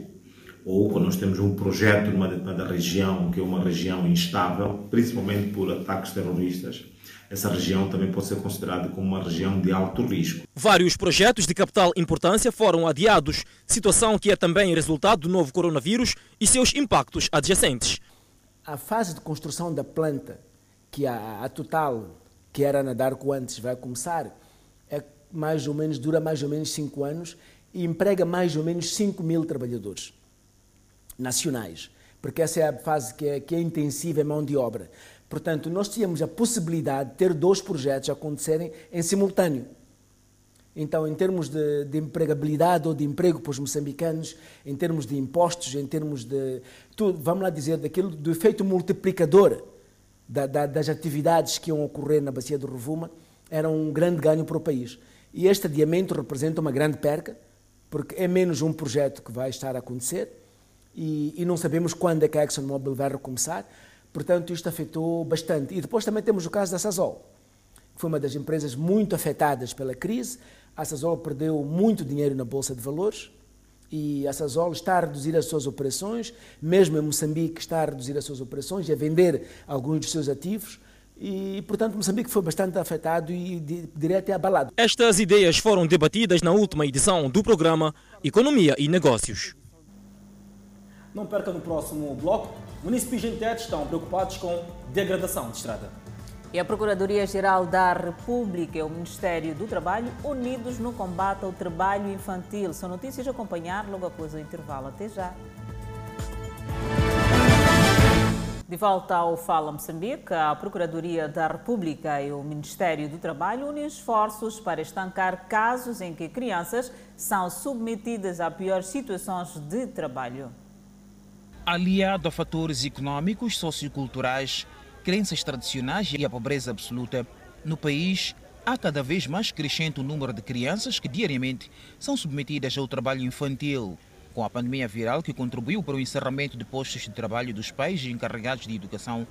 Ou quando nós temos um projeto numa determinada região, que é uma região instável, principalmente por ataques terroristas, essa região também pode ser considerada como uma região de alto risco. Vários projetos de capital importância foram adiados, situação que é também resultado do novo coronavírus e seus impactos adjacentes. A fase de construção da planta, que a, a Total, que era na Darko antes, vai começar, é mais ou menos, dura mais ou menos 5 anos e emprega mais ou menos 5 mil trabalhadores nacionais, porque essa é a fase que é, que é intensiva em mão de obra. Portanto, nós tínhamos a possibilidade de ter dois projetos acontecerem em simultâneo. Então, em termos de, de, empregabilidade ou de emprego para os moçambicanos, em termos de impostos, em termos de tudo, vamos lá dizer, daquilo do efeito multiplicador da, da, das atividades que iam ocorrer na bacia do Rovuma, era um grande ganho para o país. E este adiamento representa uma grande perca, porque é menos um projeto que vai estar a acontecer e, e não sabemos quando é que a ExxonMobil vai recomeçar. Portanto, isto afetou bastante. E depois também temos o caso da Sasol, foi uma das empresas muito afetadas pela crise. A Sasol perdeu muito dinheiro na Bolsa de Valores e a Sasol está a reduzir as suas operações, mesmo em Moçambique está a reduzir as suas operações e a vender alguns dos seus ativos. E, portanto, Moçambique foi bastante afetado e diria até abalado. Estas ideias foram debatidas na última edição do programa Economia e Negócios. Não perca no próximo bloco. Municípios Tete estão preocupados com degradação de estrada. E a Procuradoria-Geral da República e o Ministério do Trabalho unidos no combate ao trabalho infantil. São notícias a acompanhar logo após o intervalo. Até já. De volta ao Fala Moçambique, a Procuradoria da República e o Ministério do Trabalho unem esforços para estancar casos em que crianças são submetidas a piores situações de trabalho. Aliado a fatores econômicos, socioculturais, crenças tradicionais e a pobreza absoluta, no país há cada vez mais crescente o número de crianças que diariamente são submetidas ao trabalho infantil. Com a pandemia viral que contribuiu para o encerramento de postos de trabalho dos pais encarregados de educação,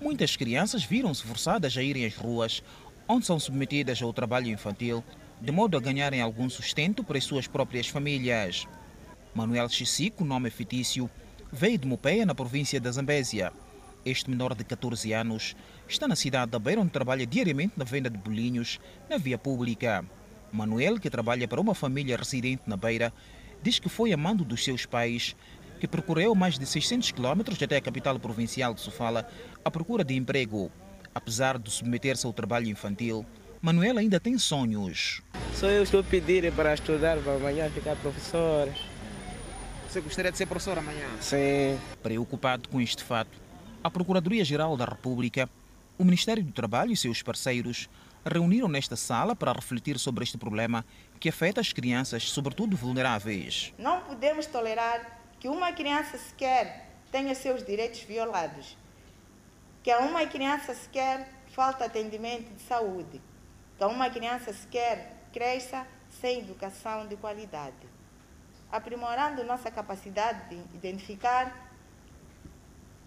muitas crianças viram-se forçadas a irem às ruas, onde são submetidas ao trabalho infantil, de modo a ganharem algum sustento para as suas próprias famílias. Manuel Chissico, nome fictício, veio de Mopeia, na província da Zambésia. Este menor de 14 anos está na cidade da Beira, onde trabalha diariamente na venda de bolinhos na via pública. Manuel, que trabalha para uma família residente na Beira, diz que foi amando dos seus pais que percorreu mais de 600 quilómetros até a capital provincial de Sofala à procura de emprego. Apesar de submeter-se ao trabalho infantil, Manuel ainda tem sonhos. Só eu estou a pedir para estudar para amanhã ficar professor. Você gostaria de ser professor amanhã? Sim. Preocupado com este fato, a Procuradoria-Geral da República, o Ministério do Trabalho e seus parceiros reuniram nesta sala para refletir sobre este problema que afeta as crianças, sobretudo vulneráveis. Não podemos tolerar que uma criança sequer tenha seus direitos violados, que a uma criança sequer falta atendimento de saúde, que a uma criança sequer cresça sem educação de qualidade. Aprimorando nossa capacidade de identificar,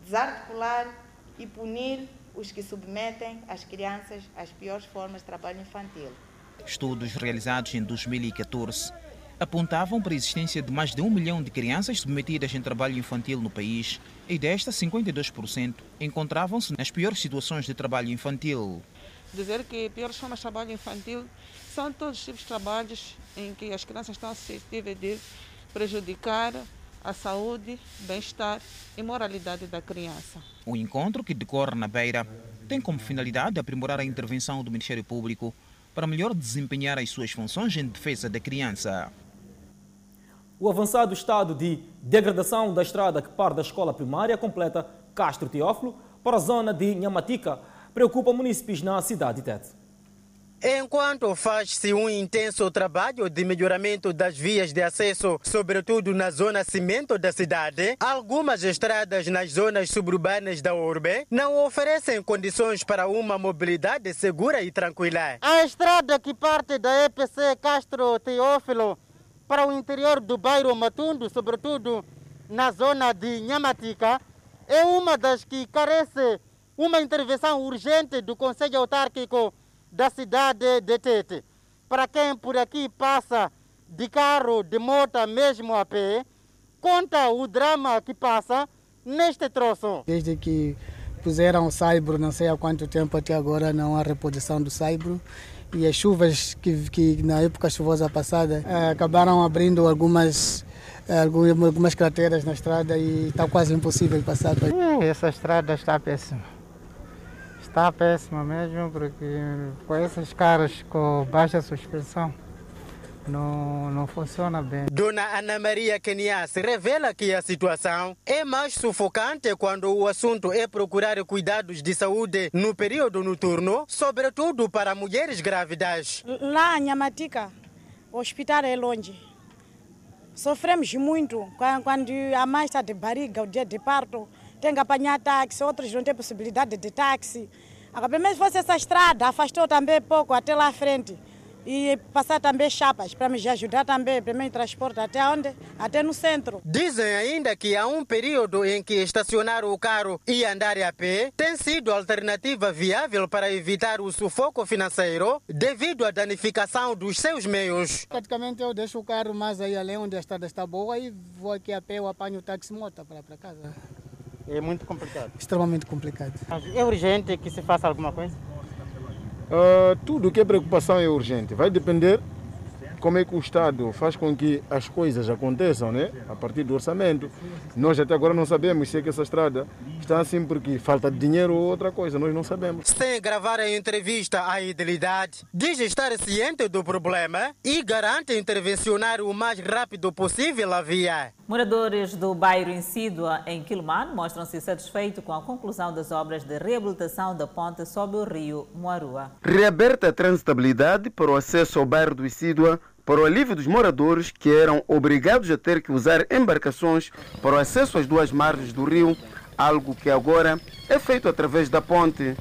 desarticular e punir os que submetem as crianças às piores formas de trabalho infantil. Estudos realizados em 2014 apontavam para a existência de mais de um milhão de crianças submetidas em trabalho infantil no país e destas, 52% encontravam-se nas piores situações de trabalho infantil. Dizer que piores formas de trabalho infantil são todos os tipos de trabalhos em que as crianças estão suscetíveis de prejudicar a saúde, bem-estar e moralidade da criança. O encontro, que decorre na Beira, tem como finalidade aprimorar a intervenção do Ministério Público para melhor desempenhar as suas funções em defesa da criança. O avançado estado de degradação da estrada que parte da escola primária completa Castro Teófilo para a zona de Nhamatica preocupa munícipes na cidade de Tete. Enquanto faz-se um intenso trabalho de melhoramento das vias de acesso, sobretudo na zona cimento da cidade, algumas estradas nas zonas suburbanas da urbe não oferecem condições para uma mobilidade segura e tranquila. A estrada que parte da EPC Castro Teófilo para o interior do bairro Matundo, sobretudo na zona de Nhamatica, é uma das que carece uma intervenção urgente do Conselho Autárquico da cidade de Tete. Para quem por aqui passa de carro, de moto, mesmo a pé, conta o drama que passa neste troço. Desde que puseram o saibro, não sei há quanto tempo até agora não há reposição do saibro e as chuvas que, que na época chuvosa passada eh, acabaram abrindo algumas eh, algumas crateras na estrada e está quase impossível passar. Hum, essa estrada está péssima. Está péssima mesmo, porque com esses carros com baixa suspensão não, não funciona bem. Dona Ana Maria Kenias revela que a situação é mais sufocante quando o assunto é procurar cuidados de saúde no período noturno, sobretudo para mulheres grávidas. Lá em Nhamatica, o hospital é longe. Sofremos muito quando a mãe está de barriga, o dia de parto, tem que apanhar táxi, outros não têm possibilidade de táxi. Agora, mesmo fosse essa estrada, afastou também pouco até lá à frente. e passar também chapas para me ajudar também para me transporte até onde? Até no centro. Dizem ainda que há um período em que estacionar o carro e andar a pé tem sido alternativa viável para evitar o sufoco financeiro devido à danificação dos seus meios. Praticamente eu deixo o carro mais aí além onde a estrada está boa e vou aqui a pé, eu apanho o táxi moto para para casa. É muito complicado. Extremamente complicado. É urgente que se faça alguma coisa? Uh, tudo que é preocupação é urgente. Vai depender como é que o Estado faz com que as coisas aconteçam, né? A partir do orçamento. Nós até agora não sabemos se é que essa estrada está assim porque falta de dinheiro ou outra coisa, nós não sabemos. Sem gravar a entrevista à idilidade, diz estar ciente do problema e garante intervencionar o mais rápido possível a via. Moradores do bairro Insídua, em Quilomano, mostram-se satisfeitos com a conclusão das obras de reabilitação da ponte sobre o rio Moarua. Reaberta a transitabilidade para o acesso ao bairro do Insídua para o alívio dos moradores que eram obrigados a ter que usar embarcações para o acesso às duas margens do rio, algo que agora é feito através da ponte.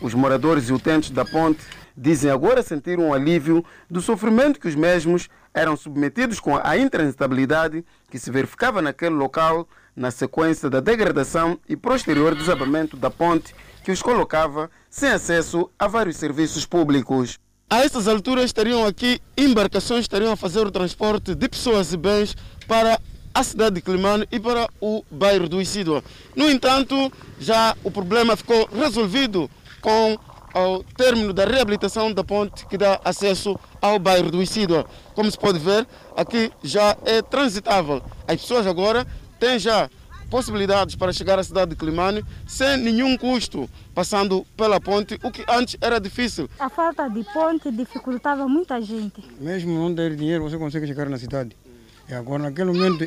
Os moradores e utentes da ponte dizem agora sentir um alívio do sofrimento que os mesmos eram submetidos com a intransitabilidade que se verificava naquele local na sequência da degradação e posterior desabamento da ponte que os colocava sem acesso a vários serviços públicos. A estas alturas estariam aqui embarcações estariam a fazer o transporte de pessoas e bens para a cidade de Climano e para o bairro do Isidua. No entanto, já o problema ficou resolvido com o término da reabilitação da ponte que dá acesso ao bairro do Isidua. Como se pode ver, aqui já é transitável. As pessoas agora têm já possibilidades para chegar à cidade de Climane sem nenhum custo, passando pela ponte, o que antes era difícil. A falta de ponte dificultava muita gente. Mesmo não ter dinheiro, você consegue chegar na cidade. E agora, naquele momento,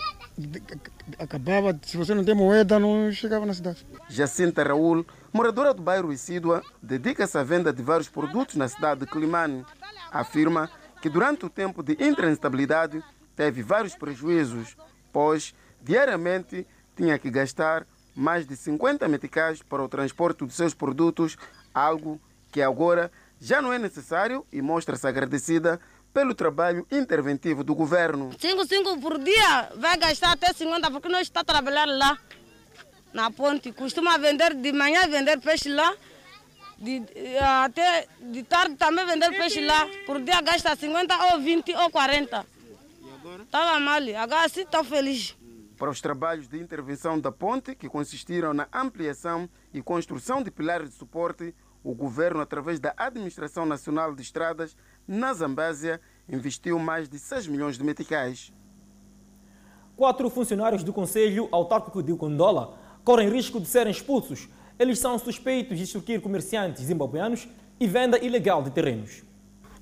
acabava, se você não tem moeda, não chegava na cidade. Jacinta Raul, moradora do bairro Isídua, dedica-se à venda de vários produtos na cidade de Climane. Afirma que durante o tempo de intransitabilidade teve vários prejuízos, pois diariamente tinha que gastar mais de 50 meticais para o transporte dos seus produtos, algo que agora já não é necessário e mostra-se agradecida pelo trabalho interventivo do governo. 5, 5 por dia, vai gastar até 50 porque nós está trabalhando lá na ponte. Costuma vender de manhã, vender peixe lá, de, até de tarde também vender peixe lá. Por dia gasta 50 ou 20 ou 40. E agora? Estava mal, agora sim estou feliz para os trabalhos de intervenção da ponte, que consistiram na ampliação e construção de pilares de suporte, o governo, através da Administração Nacional de Estradas, na Zambésia, investiu mais de 6 milhões de meticais. Quatro funcionários do Conselho Autárquico de Gondola correm risco de serem expulsos. Eles são suspeitos de extorquir comerciantes zimbabueanos e venda ilegal de terrenos.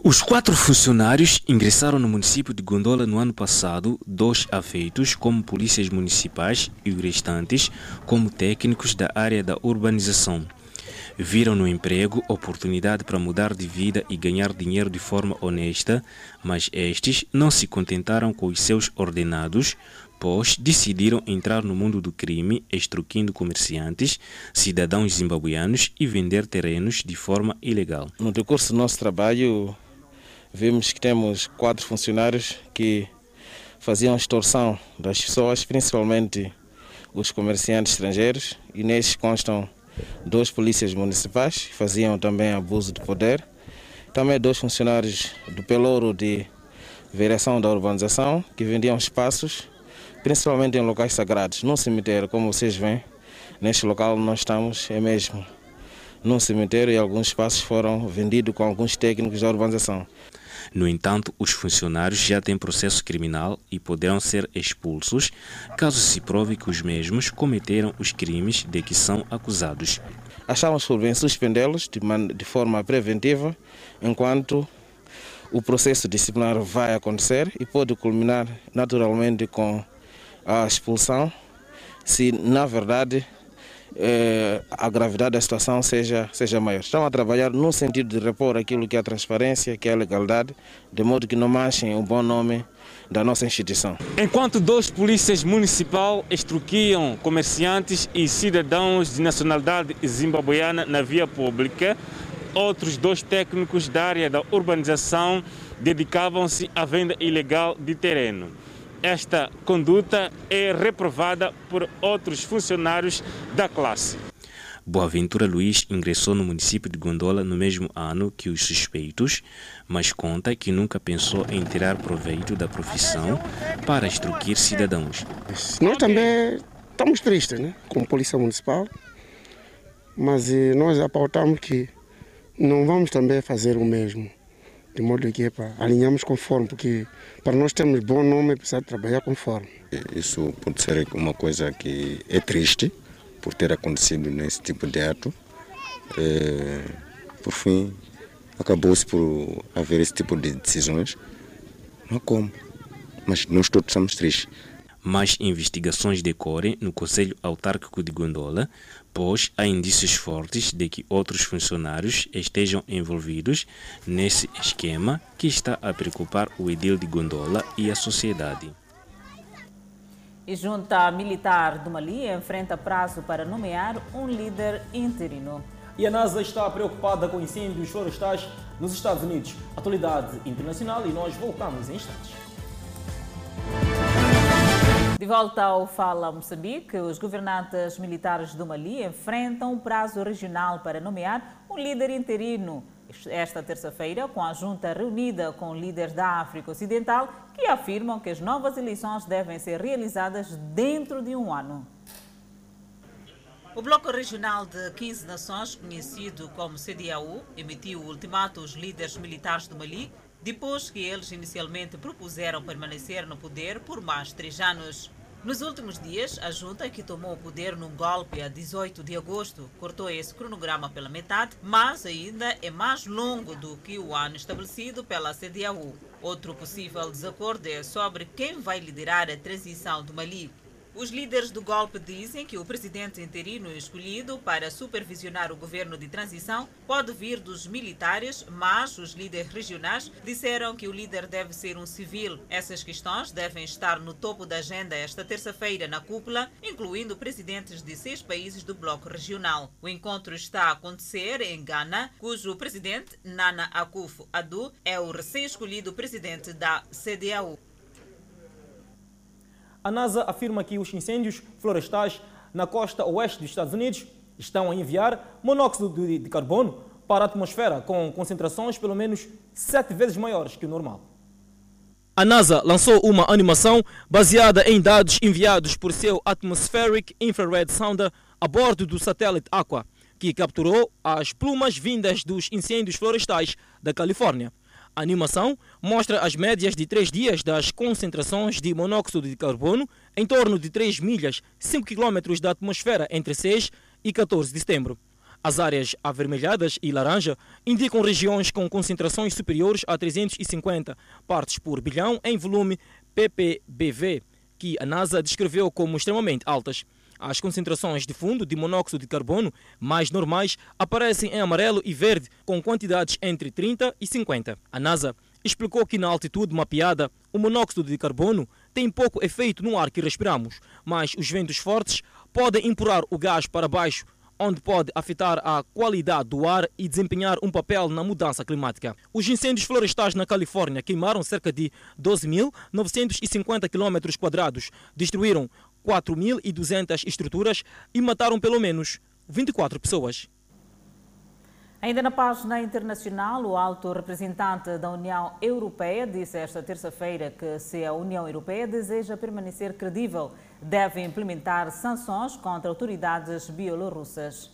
Os quatro funcionários ingressaram no município de Gondola no ano passado, dois afeitos como polícias municipais e os restantes como técnicos da área da urbanização. Viram no emprego oportunidade para mudar de vida e ganhar dinheiro de forma honesta, mas estes não se contentaram com os seus ordenados, pois decidiram entrar no mundo do crime, extorquindo comerciantes, cidadãos zimbabueanos e vender terrenos de forma ilegal. No decurso do nosso trabalho, vimos que temos quatro funcionários que faziam extorsão das pessoas, principalmente os comerciantes estrangeiros, e nesses constam dois polícias municipais faziam também abuso de poder, também dois funcionários do Pelouro de Vereação da Urbanização que vendiam espaços, principalmente em locais sagrados, num cemitério, como vocês veem, neste local nós estamos, é mesmo num cemitério e alguns espaços foram vendidos com alguns técnicos da urbanização. No entanto, os funcionários já têm processo criminal e poderão ser expulsos caso se prove que os mesmos cometeram os crimes de que são acusados. Achamos por bem suspendê-los de, forma preventiva, enquanto o processo disciplinar vai acontecer e pode culminar naturalmente com a expulsão, se na verdade eh, a gravidade da situação seja, seja maior. Estão a trabalhar no sentido de repor aquilo que é a transparência, que é a legalidade, de modo que não manchem o bom nome da nossa instituição. Enquanto dois polícias municipal extruquiam comerciantes e cidadãos de nacionalidade zimbabueana na via pública, outros dois técnicos da área da urbanização dedicavam-se à venda ilegal de terreno. Esta conduta é reprovada por outros funcionários da classe. Boaventura Luiz ingressou no município de Gondola no mesmo ano que os suspeitos, mas conta que nunca pensou em tirar proveito da profissão para extorquir cidadãos. Nós também estamos tristes né, com a Polícia Municipal, mas eh, nós apontamos que não vamos também fazer o mesmo, de modo que epa, alinhamos conforme, porque para nós termos bom nome é preciso trabalhar conforme. Isso pode ser uma coisa que é triste por ter acontecido nesse tipo de ato. É, por fim, acabou-se por haver esse tipo de decisões. Não há como, mas nós todos estamos tristes. Mais investigações decorrem no Conselho Autárquico de Gondola, pois há indícios fortes de que outros funcionários estejam envolvidos nesse esquema que está a preocupar o edil de Gondola e a sociedade. E junta militar do Mali enfrenta prazo para nomear um líder interino. E a NASA está preocupada com incêndios florestais nos Estados Unidos. Atualidade internacional e nós voltamos em instantes. De volta ao Fala Moçambique, os governantes militares do Mali enfrentam um prazo regional para nomear um líder interino. Esta terça-feira, com a junta reunida com líderes da África Ocidental, que afirmam que as novas eleições devem ser realizadas dentro de um ano. O Bloco Regional de 15 Nações, conhecido como CDAO, emitiu o ultimato aos líderes militares do Mali depois que eles inicialmente propuseram permanecer no poder por mais três anos. Nos últimos dias, a junta que tomou o poder num golpe a 18 de agosto cortou esse cronograma pela metade, mas ainda é mais longo do que o ano estabelecido pela CDAO. Outro possível desacordo é sobre quem vai liderar a transição do Mali. Os líderes do golpe dizem que o presidente interino escolhido para supervisionar o governo de transição pode vir dos militares, mas os líderes regionais disseram que o líder deve ser um civil. Essas questões devem estar no topo da agenda esta terça-feira na cúpula, incluindo presidentes de seis países do bloco regional. O encontro está a acontecer em Ghana, cujo presidente, Nana Akufo-Addo, é o recém-escolhido presidente da CDAO. A NASA afirma que os incêndios florestais na costa oeste dos Estados Unidos estão a enviar monóxido de carbono para a atmosfera com concentrações pelo menos sete vezes maiores que o normal. A NASA lançou uma animação baseada em dados enviados por seu Atmospheric Infrared Sounder a bordo do satélite Aqua, que capturou as plumas vindas dos incêndios florestais da Califórnia. A animação mostra as médias de três dias das concentrações de monóxido de carbono em torno de 3 milhas, 5 quilômetros da atmosfera entre 6 e 14 de setembro. As áreas avermelhadas e laranja indicam regiões com concentrações superiores a 350 partes por bilhão em volume ppbv, que a NASA descreveu como extremamente altas. As concentrações de fundo de monóxido de carbono mais normais aparecem em amarelo e verde, com quantidades entre 30 e 50. A NASA explicou que na altitude mapeada, o monóxido de carbono tem pouco efeito no ar que respiramos, mas os ventos fortes podem empurrar o gás para baixo, onde pode afetar a qualidade do ar e desempenhar um papel na mudança climática. Os incêndios florestais na Califórnia queimaram cerca de 12.950 km, destruíram 4.200 estruturas e mataram pelo menos 24 pessoas. Ainda na página internacional, o alto representante da União Europeia disse esta terça-feira que, se a União Europeia deseja permanecer credível, deve implementar sanções contra autoridades bielorrussas.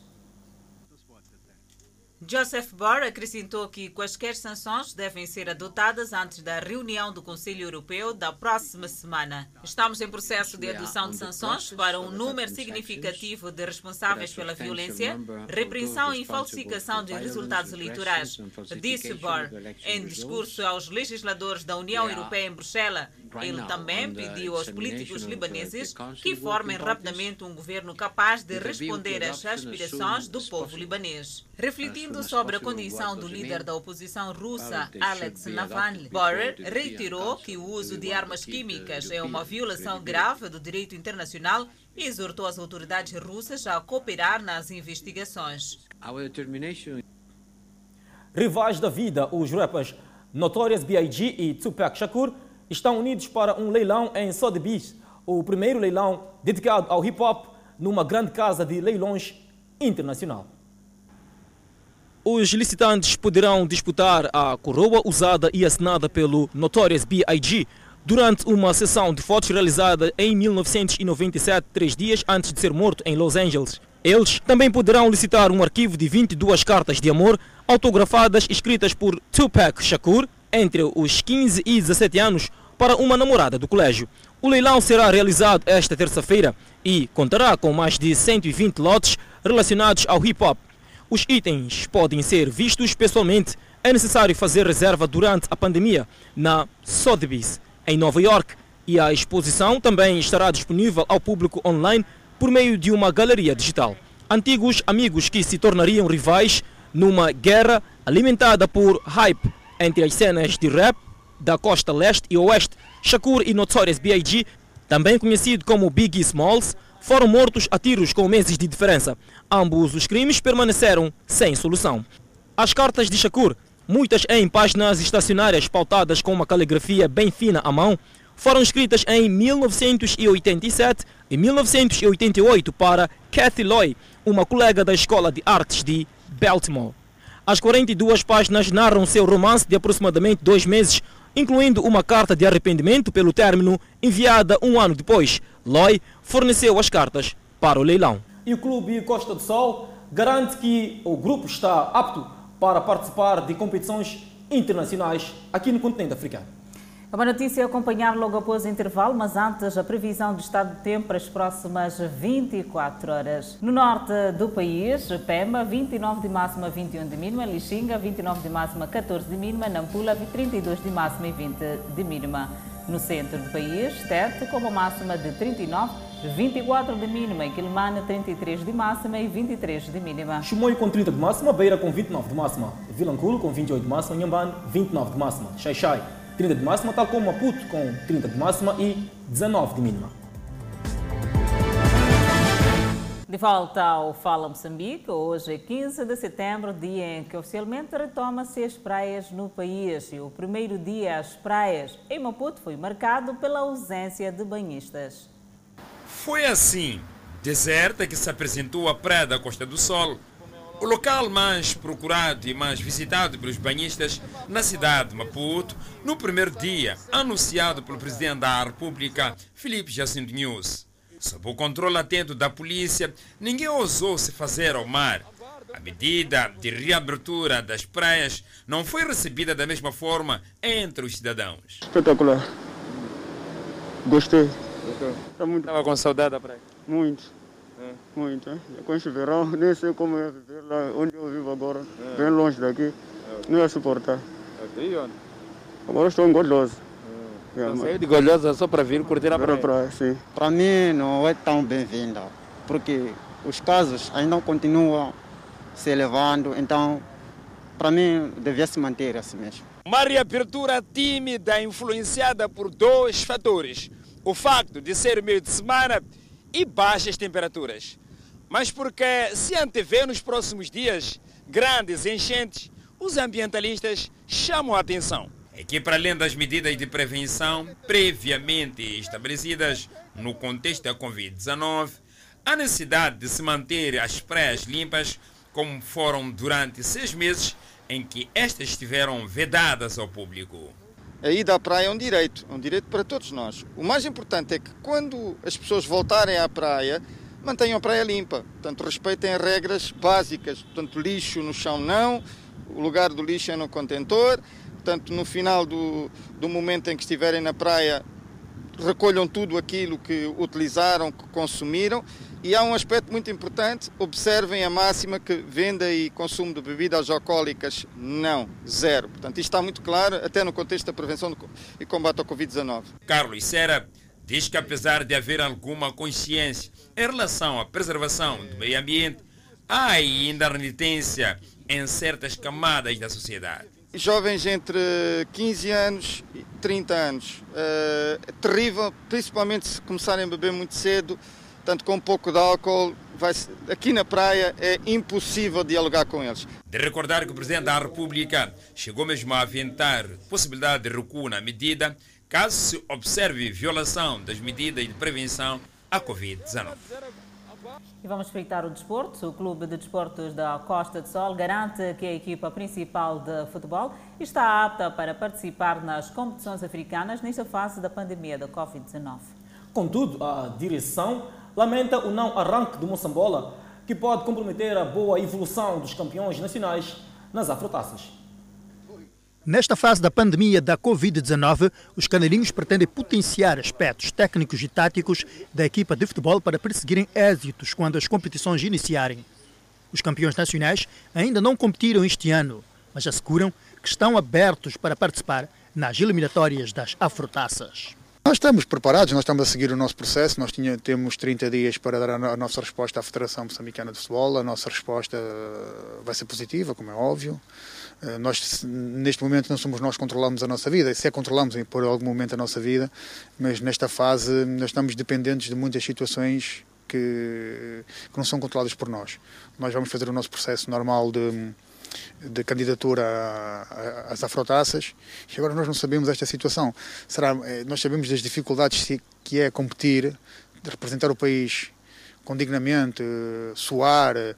Joseph Borrell acrescentou que quaisquer sanções devem ser adotadas antes da reunião do Conselho Europeu da próxima semana. Estamos em processo de adoção de sanções para um número significativo de responsáveis pela violência, repreensão e falsificação de resultados eleitorais, disse Borrell em discurso aos legisladores da União Europeia em Bruxelas. Ele também pediu aos políticos libaneses que formem rapidamente um governo capaz de responder às aspirações do povo libanês. Refletindo sobre a condição do líder da oposição russa, Alex Navalny, Borrell reiterou que o uso de armas químicas é uma violação grave do direito internacional e exortou as autoridades russas a cooperar nas investigações. rivais da vida, os rappers Notorious B.I.G. e Tupac Shakur, estão unidos para um leilão em Sotheby's, o primeiro leilão dedicado ao hip-hop numa grande casa de leilões internacional. Os licitantes poderão disputar a coroa usada e assinada pelo Notorious B.I.G. durante uma sessão de fotos realizada em 1997, três dias antes de ser morto em Los Angeles. Eles também poderão licitar um arquivo de 22 cartas de amor autografadas escritas por Tupac Shakur entre os 15 e 17 anos para uma namorada do colégio. O leilão será realizado esta terça-feira e contará com mais de 120 lotes relacionados ao hip hop. Os itens podem ser vistos pessoalmente. É necessário fazer reserva durante a pandemia na Sotheby's, em Nova York, e a exposição também estará disponível ao público online por meio de uma galeria digital. Antigos amigos que se tornariam rivais numa guerra alimentada por hype entre as cenas de rap da costa leste e oeste, Shakur e Notorious B.I.G., também conhecido como Biggie Smalls, foram mortos a tiros com meses de diferença. Ambos os crimes permaneceram sem solução. As cartas de Shakur, muitas em páginas estacionárias pautadas com uma caligrafia bem fina à mão, foram escritas em 1987 e 1988 para Kathy Loy, uma colega da Escola de Artes de Baltimore. As 42 páginas narram seu romance de aproximadamente dois meses, incluindo uma carta de arrependimento pelo término enviada um ano depois. Loy forneceu as cartas para o leilão. E o Clube Costa do Sol garante que o grupo está apto para participar de competições internacionais aqui no continente africano. É uma notícia a acompanhar logo após o intervalo, mas antes a previsão do estado de tempo para as próximas 24 horas. No norte do país, Pemba, 29 de máxima, 21 de mínima, Lixinga, 29 de máxima, 14 de mínima, Nampula, 32 de máxima e 20 de mínima. No centro do país, Tete, com uma máxima de 39, 24 de mínima, em Quilmane, 33 de máxima e 23 de mínima. Chimoio com 30 de máxima, Beira com 29 de máxima, Vilanculo com 28 de máxima, Nhambane 29 de máxima, Xaixai 30 de máxima, tal como Maputo com 30 de máxima e 19 de mínima. De volta ao Fala Moçambique, hoje é 15 de setembro, dia em que oficialmente retoma-se as praias no país. E o primeiro dia às praias em Maputo foi marcado pela ausência de banhistas. Foi assim, deserta, que se apresentou a Praia da Costa do Sol, o local mais procurado e mais visitado pelos banhistas na cidade de Maputo, no primeiro dia, anunciado pelo presidente da República, Felipe Jacinto News. Sob o controle atento da polícia, ninguém ousou se fazer ao mar. A medida de reabertura das praias não foi recebida da mesma forma entre os cidadãos. Espetacular. Gostei. Estava com saudade da praia? Muito. Muito, hein? Com este verão, nem sei como é viver lá onde eu vivo agora, bem longe daqui. Não ia suportar. Aqui onde? Agora estou em Godloso. Então saiu de Golhosa só para vir curtir a Para praia? praia, sim. Para mim não é tão bem-vinda, porque os casos ainda continuam se elevando, então para mim devia se manter assim mesmo. Uma reabertura tímida influenciada por dois fatores. O facto de ser meio de semana e baixas temperaturas. Mas porque se antevê nos próximos dias grandes enchentes, os ambientalistas chamam a atenção. É que para além das medidas de prevenção previamente estabelecidas no contexto da Covid-19, há necessidade de se manter as praias limpas como foram durante seis meses em que estas estiveram vedadas ao público. A ida à praia é um direito, é um direito para todos nós. O mais importante é que quando as pessoas voltarem à praia, mantenham a praia limpa. Portanto, respeitem as regras básicas. Portanto, lixo no chão não, o lugar do lixo é no contentor. Portanto, no final do, do momento em que estiverem na praia, recolham tudo aquilo que utilizaram, que consumiram. E há um aspecto muito importante: observem a máxima que venda e consumo de bebidas alcoólicas não, zero. Portanto, isto está muito claro, até no contexto da prevenção e combate ao Covid-19. Carlos Sera diz que apesar de haver alguma consciência em relação à preservação do meio ambiente, há ainda renitência em certas camadas da sociedade. Jovens entre 15 anos e 30 anos. É terrível, principalmente se começarem a beber muito cedo, tanto com um pouco de álcool, vai, aqui na praia é impossível dialogar com eles. De recordar que o Presidente da República chegou mesmo a aventar possibilidade de recuo na medida caso se observe violação das medidas de prevenção à Covid-19. E vamos espreitar o desporto. O Clube de Desportos da Costa de Sol garante que a equipa principal de futebol está apta para participar nas competições africanas nesta fase da pandemia da Covid-19. Contudo, a direção lamenta o não arranque do Moçambola, que pode comprometer a boa evolução dos campeões nacionais nas afrotaças. Nesta fase da pandemia da Covid-19, os canarinhos pretendem potenciar aspectos técnicos e táticos da equipa de futebol para perseguirem êxitos quando as competições iniciarem. Os campeões nacionais ainda não competiram este ano, mas asseguram que estão abertos para participar nas eliminatórias das afrotaças. Nós estamos preparados, nós estamos a seguir o nosso processo, nós tinha, temos 30 dias para dar a, nossa resposta à Federação Moçambicana de Futebol, a nossa resposta eh, vai ser positiva, como é óbvio. Eh, nós, neste momento, não somos nós que controlamos a nossa vida, se é controlamos por algum momento a nossa vida, mas nesta fase nós estamos dependentes de muitas situações que, que não são controladas por nós. Nós vamos fazer o nosso processo normal de de candidatura às afrotaças e agora nós não sabemos esta situação. Será, eh, nós sabemos das dificuldades que é competir, representar o país com dignamente, eh, suar, eh,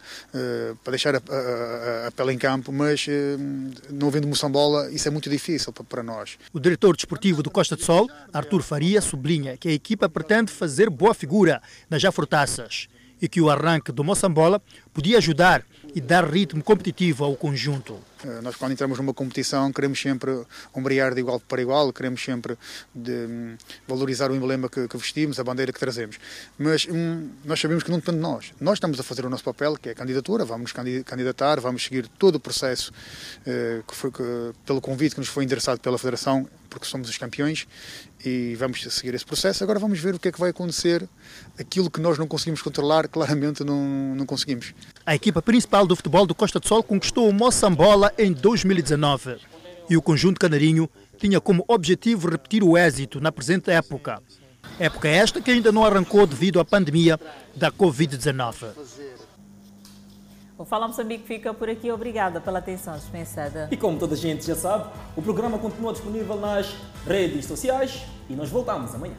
para deixar a, a, a, pele em campo, mas não havendo moçambola, isso é muito difícil para nós. O diretor desportivo do Costa de Sol, Artur Faria, sublinha que a equipa pretende fazer boa figura nas afrotaças e que o arranque do Moçambola podia ajudar e dar ritmo competitivo ao conjunto. Eh, nós, quando entramos numa competição, queremos sempre ombrear de igual para igual, queremos sempre de, um, valorizar o emblema que, que, vestimos, a bandeira que trazemos. Mas um, nós sabemos que não depende de nós. Nós estamos a fazer o nosso papel, que é a candidatura, vamos nos candidatar, vamos seguir todo o processo uh, que foi, que, pelo convite que nos foi endereçado pela Federação, porque somos os campeões, e vamos seguir esse processo. Agora vamos ver o que é que vai acontecer. Aquilo que nós não conseguimos controlar, claramente não, não conseguimos. A equipa principal do futebol do Costa do Sol conquistou o Moçambola em 2019 e o conjunto canarinho tinha como objetivo repetir o êxito na presente época. Época esta que ainda não arrancou devido à pandemia da Covid-19. O Fala Moçambique fica por aqui. Obrigada pela atenção dispensada. E como toda a gente já sabe, o programa continua disponível nas redes sociais e nós voltamos amanhã.